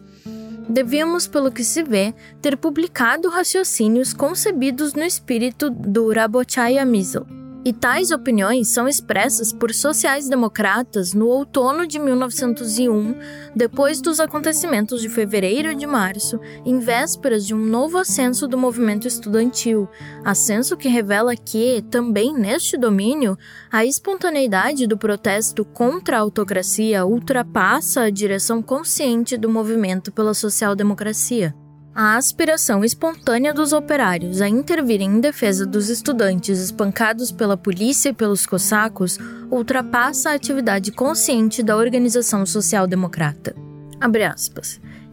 devíamos, pelo que se vê, ter publicado raciocínios concebidos no espírito do Rabochaya Misl, e tais opiniões são expressas por sociais-democratas no outono de 1901, depois dos acontecimentos de fevereiro e de março, em vésperas de um novo ascenso do movimento estudantil, ascenso que revela que, também neste domínio, a espontaneidade do protesto contra a autocracia ultrapassa a direção consciente do movimento pela social-democracia. A aspiração espontânea dos operários a intervirem em defesa dos estudantes espancados pela polícia e pelos cossacos ultrapassa a atividade consciente da organização social-democrata.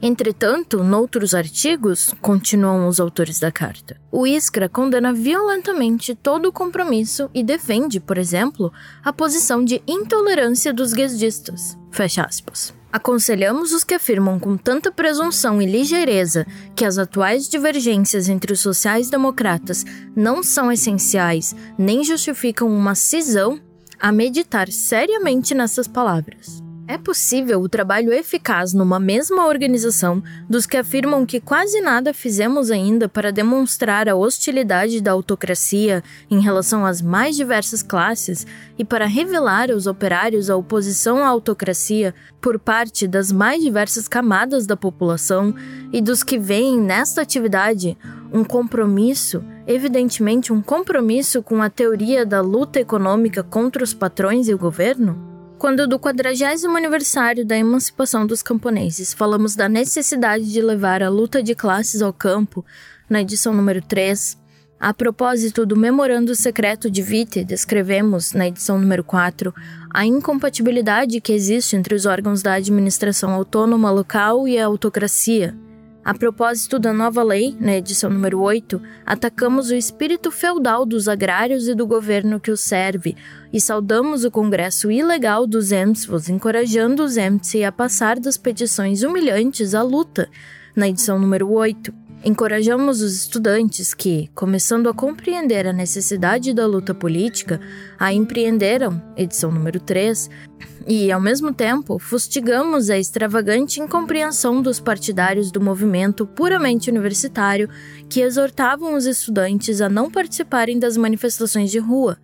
Entretanto, noutros artigos, continuam os autores da carta, o Iskra condena violentamente todo o compromisso e defende, por exemplo, a posição de intolerância dos guesdistas. Fecha aspas. Aconselhamos os que afirmam com tanta presunção e ligeireza que as atuais divergências entre os sociais-democratas não são essenciais nem justificam uma cisão a meditar seriamente nessas palavras. É possível o trabalho eficaz numa mesma organização dos que afirmam que quase nada fizemos ainda para demonstrar a hostilidade da autocracia em relação às mais diversas classes e para revelar aos operários a oposição à autocracia por parte das mais diversas camadas da população e dos que veem nesta atividade um compromisso, evidentemente um compromisso com a teoria da luta econômica contra os patrões e o governo? Quando do 40 aniversário da emancipação dos camponeses falamos da necessidade de levar a luta de classes ao campo, na edição número 3, a propósito do memorando secreto de Witte, descrevemos, na edição número 4, a incompatibilidade que existe entre os órgãos da administração autônoma local e a autocracia, a propósito da nova lei, na edição número 8, atacamos o espírito feudal dos agrários e do governo que os serve, e saudamos o congresso ilegal dos Emsvos, encorajando os Emtsi a passar das petições humilhantes à luta, na edição número 8. Encorajamos os estudantes que, começando a compreender a necessidade da luta política, a empreenderam, edição número 3, e, ao mesmo tempo, fustigamos a extravagante incompreensão dos partidários do movimento puramente universitário que exortavam os estudantes a não participarem das manifestações de rua.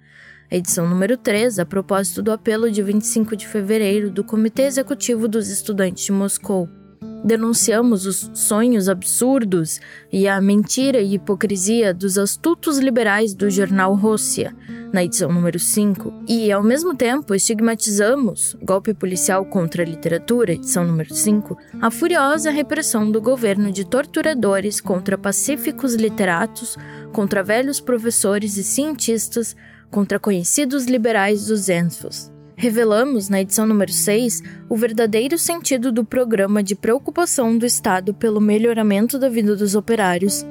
Edição número 3, a propósito do apelo de 25 de fevereiro do Comitê Executivo dos Estudantes de Moscou. Denunciamos os sonhos absurdos e a mentira e hipocrisia dos astutos liberais do jornal Rússia, na edição número 5, e, ao mesmo tempo, estigmatizamos golpe policial contra a literatura, edição número 5, a furiosa repressão do governo de torturadores contra pacíficos literatos, contra velhos professores e cientistas, contra conhecidos liberais dos Enfos revelamos, na edição número 6, o verdadeiro sentido do programa de preocupação do Estado pelo melhoramento da vida dos operários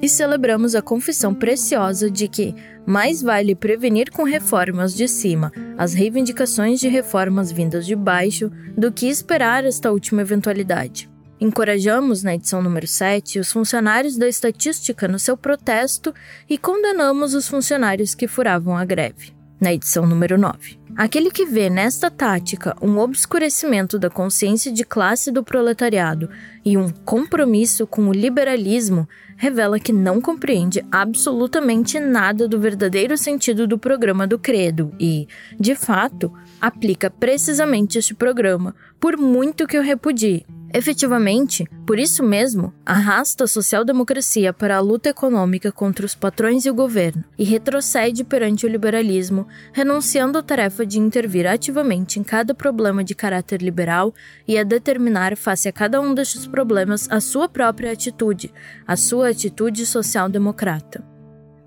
e celebramos a confissão preciosa de que mais vale prevenir com reformas de cima as reivindicações de reformas vindas de baixo do que esperar esta última eventualidade. Encorajamos, na edição número 7, os funcionários da estatística no seu protesto e condenamos os funcionários que furavam a greve na edição número 9. Aquele que vê nesta tática um obscurecimento da consciência de classe do proletariado e um compromisso com o liberalismo revela que não compreende absolutamente nada do verdadeiro sentido do programa do Credo e, de fato, aplica precisamente este programa, por muito que o repudie, Efetivamente, por isso mesmo, arrasta a social-democracia para a luta econômica contra os patrões e o governo e retrocede perante o liberalismo, renunciando à tarefa de intervir ativamente em cada problema de caráter liberal e a determinar, face a cada um destes problemas, a sua própria atitude, a sua atitude social-democrata.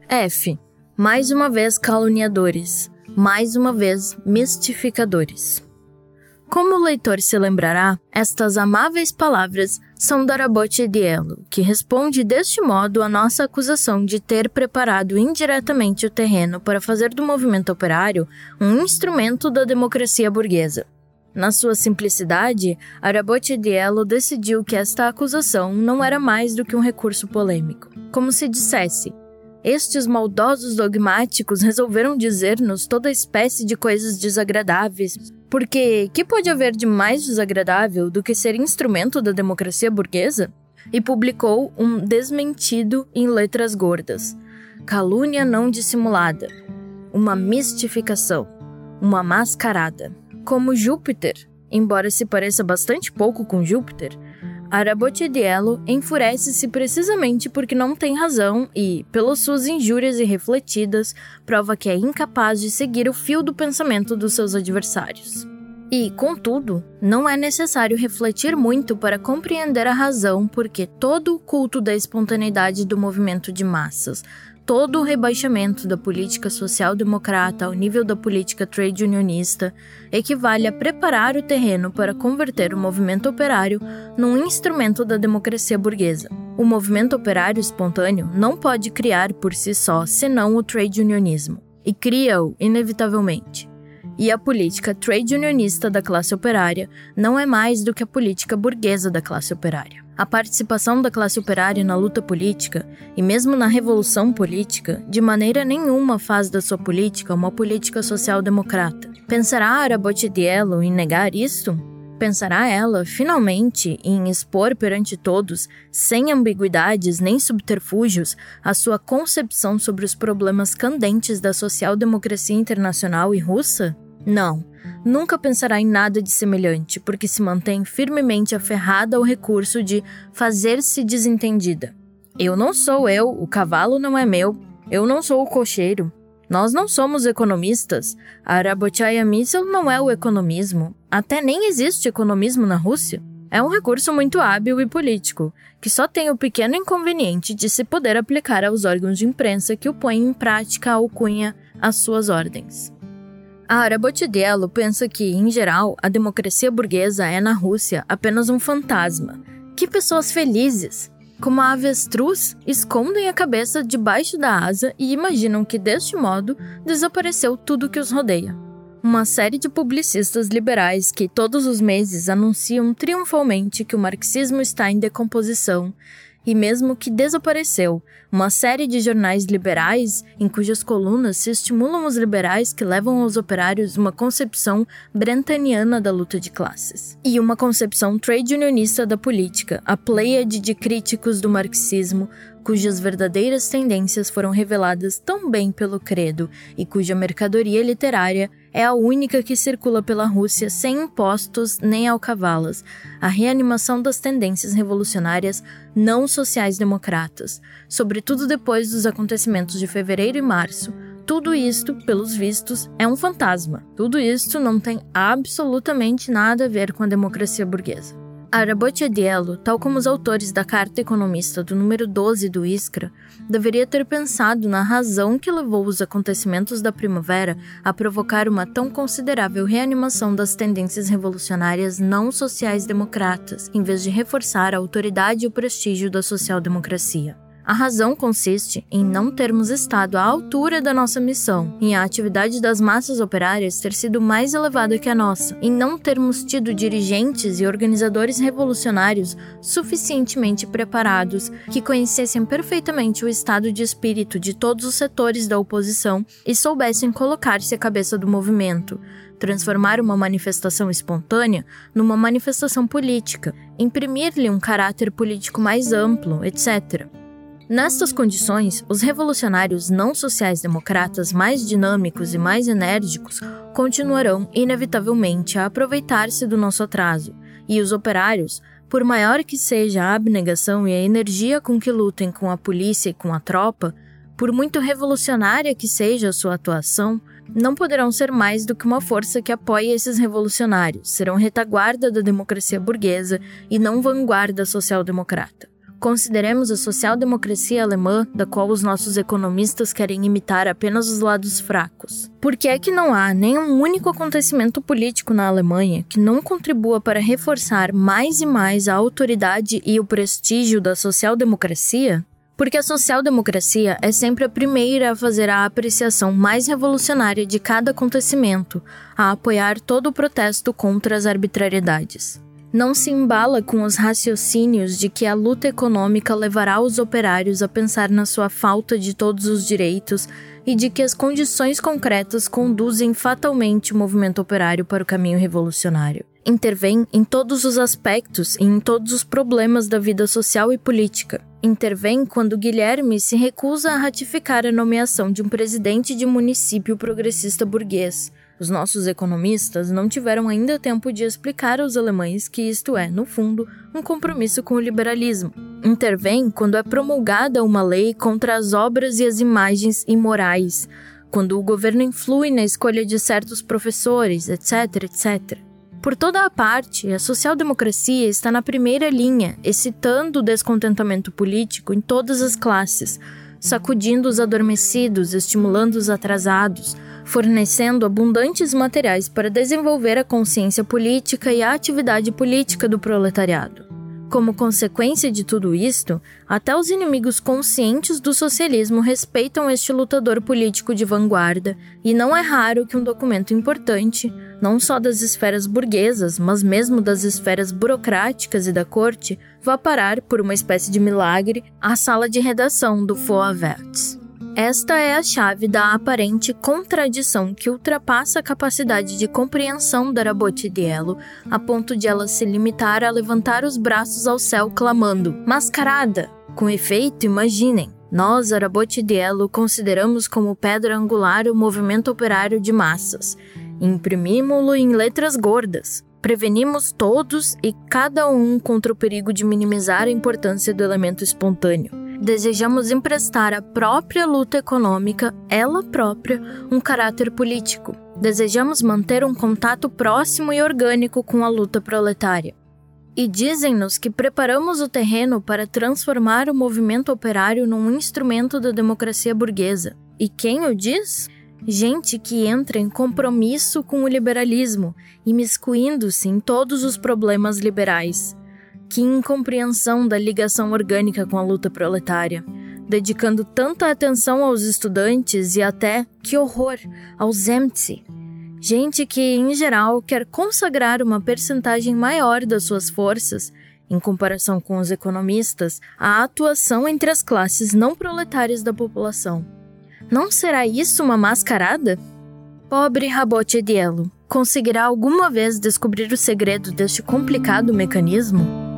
F. Mais uma vez caluniadores, mais uma vez mistificadores. Como o leitor se lembrará, estas amáveis palavras são Darabote Dielo, que responde deste modo à nossa acusação de ter preparado indiretamente o terreno para fazer do movimento operário um instrumento da democracia burguesa. Na sua simplicidade, Arabote Dielo decidiu que esta acusação não era mais do que um recurso polêmico. Como se dissesse, estes maldosos dogmáticos resolveram dizer-nos toda espécie de coisas desagradáveis, porque que pode haver de mais desagradável do que ser instrumento da democracia burguesa? E publicou um desmentido em letras gordas. Calúnia não dissimulada. Uma mistificação. Uma mascarada. Como Júpiter, embora se pareça bastante pouco com Júpiter, Arabotidiello enfurece-se precisamente porque não tem razão e, pelas suas injúrias irrefletidas, prova que é incapaz de seguir o fio do pensamento dos seus adversários. E, contudo, não é necessário refletir muito para compreender a razão porque todo o culto da espontaneidade do movimento de massas, todo o rebaixamento da política social-democrata ao nível da política trade unionista equivale a preparar o terreno para converter o movimento operário num instrumento da democracia burguesa. O movimento operário espontâneo não pode criar por si só senão o trade unionismo, e cria-o inevitavelmente. E a política trade unionista da classe operária não é mais do que a política burguesa da classe operária. A participação da classe operária na luta política, e mesmo na revolução política, de maneira nenhuma faz da sua política uma política social-democrata. Pensará Arabotidiello em negar isto? Pensará ela, finalmente, em expor perante todos, sem ambiguidades nem subterfúgios, a sua concepção sobre os problemas candentes da social-democracia internacional e russa? Não, nunca pensará em nada de semelhante, porque se mantém firmemente aferrada ao recurso de fazer-se desentendida. Eu não sou eu, o cavalo não é meu, eu não sou o cocheiro. Nós não somos economistas. A Arabochaya Missile não é o economismo. Até nem existe economismo na Rússia. É um recurso muito hábil e político, que só tem o pequeno inconveniente de se poder aplicar aos órgãos de imprensa que o põem em prática a alcunha às suas ordens. A Arabotidello pensa que, em geral, a democracia burguesa é na Rússia apenas um fantasma. Que pessoas felizes! Como a avestruz, escondem a cabeça debaixo da asa e imaginam que, deste modo, desapareceu tudo que os rodeia. Uma série de publicistas liberais que todos os meses anunciam triunfalmente que o marxismo está em decomposição e mesmo que desapareceu, uma série de jornais liberais em cujas colunas se estimulam os liberais que levam aos operários uma concepção brentaniana da luta de classes. E uma concepção trade unionista da política, a pleiade de críticos do marxismo cujas verdadeiras tendências foram reveladas tão bem pelo credo e cuja mercadoria literária é a única que circula pela Rússia sem impostos nem alcavalas, a reanimação das tendências revolucionárias não sociais-democratas, sobretudo depois dos acontecimentos de fevereiro e março. Tudo isto, pelos vistos, é um fantasma. Tudo isto não tem absolutamente nada a ver com a democracia burguesa. Arabottiadiello, tal como os autores da Carta Economista do número 12 do Iskra, deveria ter pensado na razão que levou os acontecimentos da primavera a provocar uma tão considerável reanimação das tendências revolucionárias não sociais-democratas, em vez de reforçar a autoridade e o prestígio da social-democracia. A razão consiste em não termos estado à altura da nossa missão, em a atividade das massas operárias ter sido mais elevada que a nossa, em não termos tido dirigentes e organizadores revolucionários suficientemente preparados que conhecessem perfeitamente o estado de espírito de todos os setores da oposição e soubessem colocar-se à cabeça do movimento, transformar uma manifestação espontânea numa manifestação política, imprimir-lhe um caráter político mais amplo, etc. Nestas condições, os revolucionários não sociais-democratas mais dinâmicos e mais enérgicos continuarão, inevitavelmente, a aproveitar-se do nosso atraso, e os operários, por maior que seja a abnegação e a energia com que lutem com a polícia e com a tropa, por muito revolucionária que seja a sua atuação, não poderão ser mais do que uma força que apoie esses revolucionários, serão retaguarda da democracia burguesa e não vanguarda social-democrata. Consideremos a social-democracia alemã, da qual os nossos economistas querem imitar apenas os lados fracos. Por que é que não há nenhum único acontecimento político na Alemanha que não contribua para reforçar mais e mais a autoridade e o prestígio da social-democracia? Porque a social-democracia é sempre a primeira a fazer a apreciação mais revolucionária de cada acontecimento, a apoiar todo o protesto contra as arbitrariedades não se embala com os raciocínios de que a luta econômica levará os operários a pensar na sua falta de todos os direitos e de que as condições concretas conduzem fatalmente o movimento operário para o caminho revolucionário. Intervém em todos os aspectos e em todos os problemas da vida social e política. Intervém quando Guilherme se recusa a ratificar a nomeação de um presidente de município progressista burguês os nossos economistas não tiveram ainda tempo de explicar aos alemães que isto é, no fundo, um compromisso com o liberalismo. Intervém quando é promulgada uma lei contra as obras e as imagens imorais, quando o governo influi na escolha de certos professores, etc, etc. Por toda a parte, a social-democracia está na primeira linha, excitando o descontentamento político em todas as classes, sacudindo os adormecidos, estimulando os atrasados, fornecendo abundantes materiais para desenvolver a consciência política e a atividade política do proletariado. Como consequência de tudo isto, até os inimigos conscientes do socialismo respeitam este lutador político de vanguarda, e não é raro que um documento importante, não só das esferas burguesas, mas mesmo das esferas burocráticas e da corte, vá parar, por uma espécie de milagre, à sala de redação do Foaverts. Esta é a chave da aparente contradição que ultrapassa a capacidade de compreensão da Rabotidiello, a ponto de ela se limitar a levantar os braços ao céu clamando: Mascarada! Com efeito, imaginem, nós, Arabotidiello, consideramos como pedra angular o movimento operário de massas. Imprimimos-lo em letras gordas. Prevenimos todos e cada um contra o perigo de minimizar a importância do elemento espontâneo desejamos emprestar à própria luta econômica, ela própria, um caráter político. Desejamos manter um contato próximo e orgânico com a luta proletária. E dizem-nos que preparamos o terreno para transformar o movimento operário num instrumento da democracia burguesa. E quem o diz? Gente que entra em compromisso com o liberalismo, imiscuindo-se em todos os problemas liberais que incompreensão da ligação orgânica com a luta proletária, dedicando tanta atenção aos estudantes e até, que horror, aos Emtsi. Gente que, em geral, quer consagrar uma percentagem maior das suas forças, em comparação com os economistas, à atuação entre as classes não proletárias da população. Não será isso uma mascarada? Pobre Rabote Edielo, conseguirá alguma vez descobrir o segredo deste complicado mecanismo?